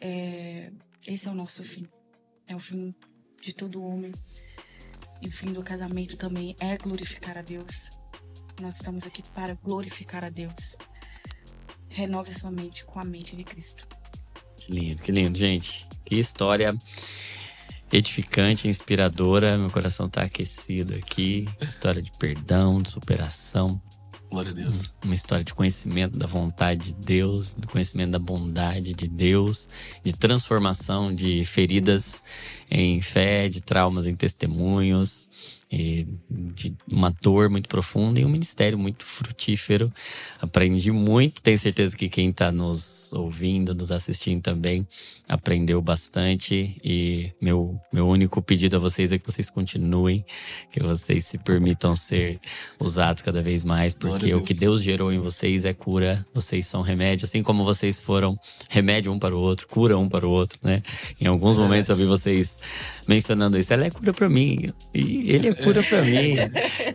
É, esse é o nosso fim. É o fim de todo homem. E o fim do casamento também é glorificar a Deus. Nós estamos aqui para glorificar a Deus. Renove sua mente com a mente de Cristo. Que lindo, que lindo, gente. Que história edificante, inspiradora. Meu coração tá aquecido aqui. História de perdão, de superação. Glória a Deus. Uma história de conhecimento da vontade de Deus, de conhecimento da bondade de Deus, de transformação de feridas em fé, de traumas em testemunhos, de uma dor muito profunda e um ministério muito frutífero. Aprendi muito, tenho certeza que quem está nos ouvindo, nos assistindo também, aprendeu bastante. E meu, meu único pedido a vocês é que vocês continuem, que vocês se permitam ser usados cada vez mais, porque o que Deus. Deus gerou em vocês é cura, vocês são remédio, assim como vocês foram remédio um para o outro, cura um para o outro, né? Em alguns É. momentos eu vi vocês mencionando isso, ela é cura para mim, e ele é cura para mim.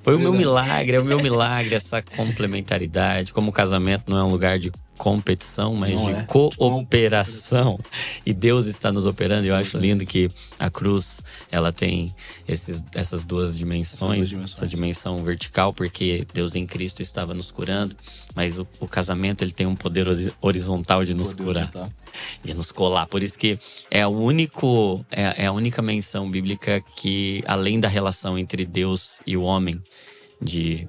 Foi o meu milagre, é o meu milagre, essa complementaridade, como o casamento não é um lugar de competição, mas Não de é. cooperação. E Deus está nos operando. Eu acho lindo que a cruz ela tem esses, essas duas dimensões, duas dimensões. essa dimensão vertical, porque Deus em Cristo estava nos curando, mas o, o casamento ele tem um poder hori- horizontal de nos Poder curar de nos colar. Por isso que é o único, é, é a única menção bíblica que, além da relação entre Deus e o homem, de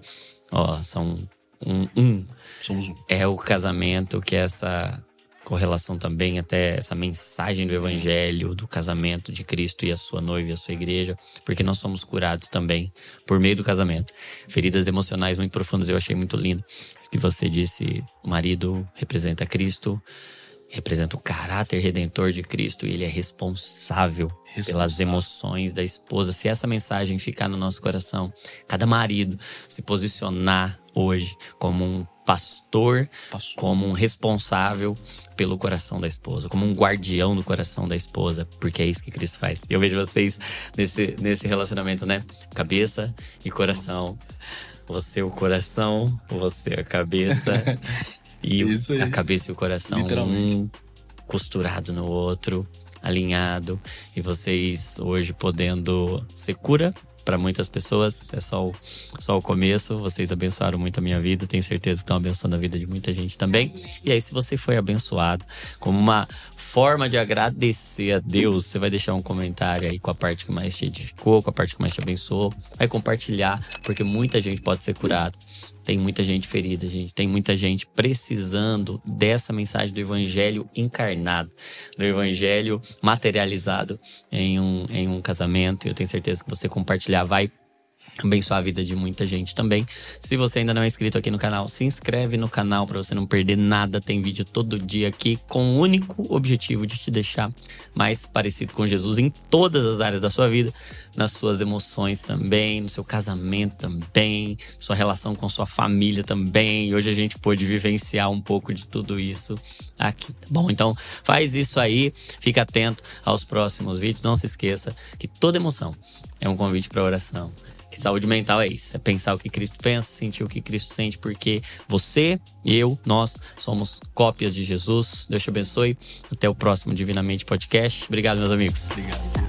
ó, são um, um Somos um. é o casamento, que é essa correlação também, até essa mensagem do evangelho, do casamento de Cristo e a sua noiva e a sua igreja, porque nós somos curados também por meio do casamento. Feridas emocionais muito profundas, eu achei muito lindo. O que você disse, o marido representa Cristo, representa o caráter redentor de Cristo e ele é responsável pelas Responsável. emoções da esposa. Se essa mensagem ficar no nosso coração, cada marido se posicionar hoje como um pastor, Passou. como um responsável pelo coração da esposa, como um guardião do coração da esposa, porque é isso que Cristo faz. Eu vejo vocês nesse, nesse relacionamento, né? Cabeça e coração. Você o coração, você a cabeça. E o- Isso aí. a cabeça e o coração um costurado no outro, alinhado. E vocês hoje podendo ser cura para muitas pessoas. É só o, só o começo. Vocês abençoaram muito a minha vida. Tenho certeza que estão abençoando a vida de muita gente também. E aí, se você foi abençoado, como uma forma de agradecer a Deus, você vai deixar um comentário aí com a parte que mais te edificou, com a parte que mais te abençoou. Vai compartilhar, porque muita gente pode ser curado Tem muita gente ferida, gente. Tem muita gente precisando dessa mensagem do evangelho encarnado, do evangelho materializado em um, em um casamento. Eu tenho certeza que você compartilhar vai abençoar a vida de muita gente também. Se você ainda não é inscrito aqui no canal, se inscreve no canal para você não perder nada. Tem vídeo todo dia aqui com o único objetivo de te deixar mais parecido com Jesus em todas as áreas da sua vida, nas suas emoções também, no seu casamento também, sua relação com sua família também. E hoje a gente pôde vivenciar um pouco de tudo isso aqui, tá bom? Então, faz isso aí, fica atento aos próximos vídeos. Não se esqueça que toda emoção é um convite para oração. Que saúde mental é isso. É pensar o que Cristo pensa, sentir o que Cristo sente, porque você, eu, nós somos cópias de Jesus. Deus te abençoe. Até o próximo Divinamente Podcast. Obrigado, meus amigos. Obrigado.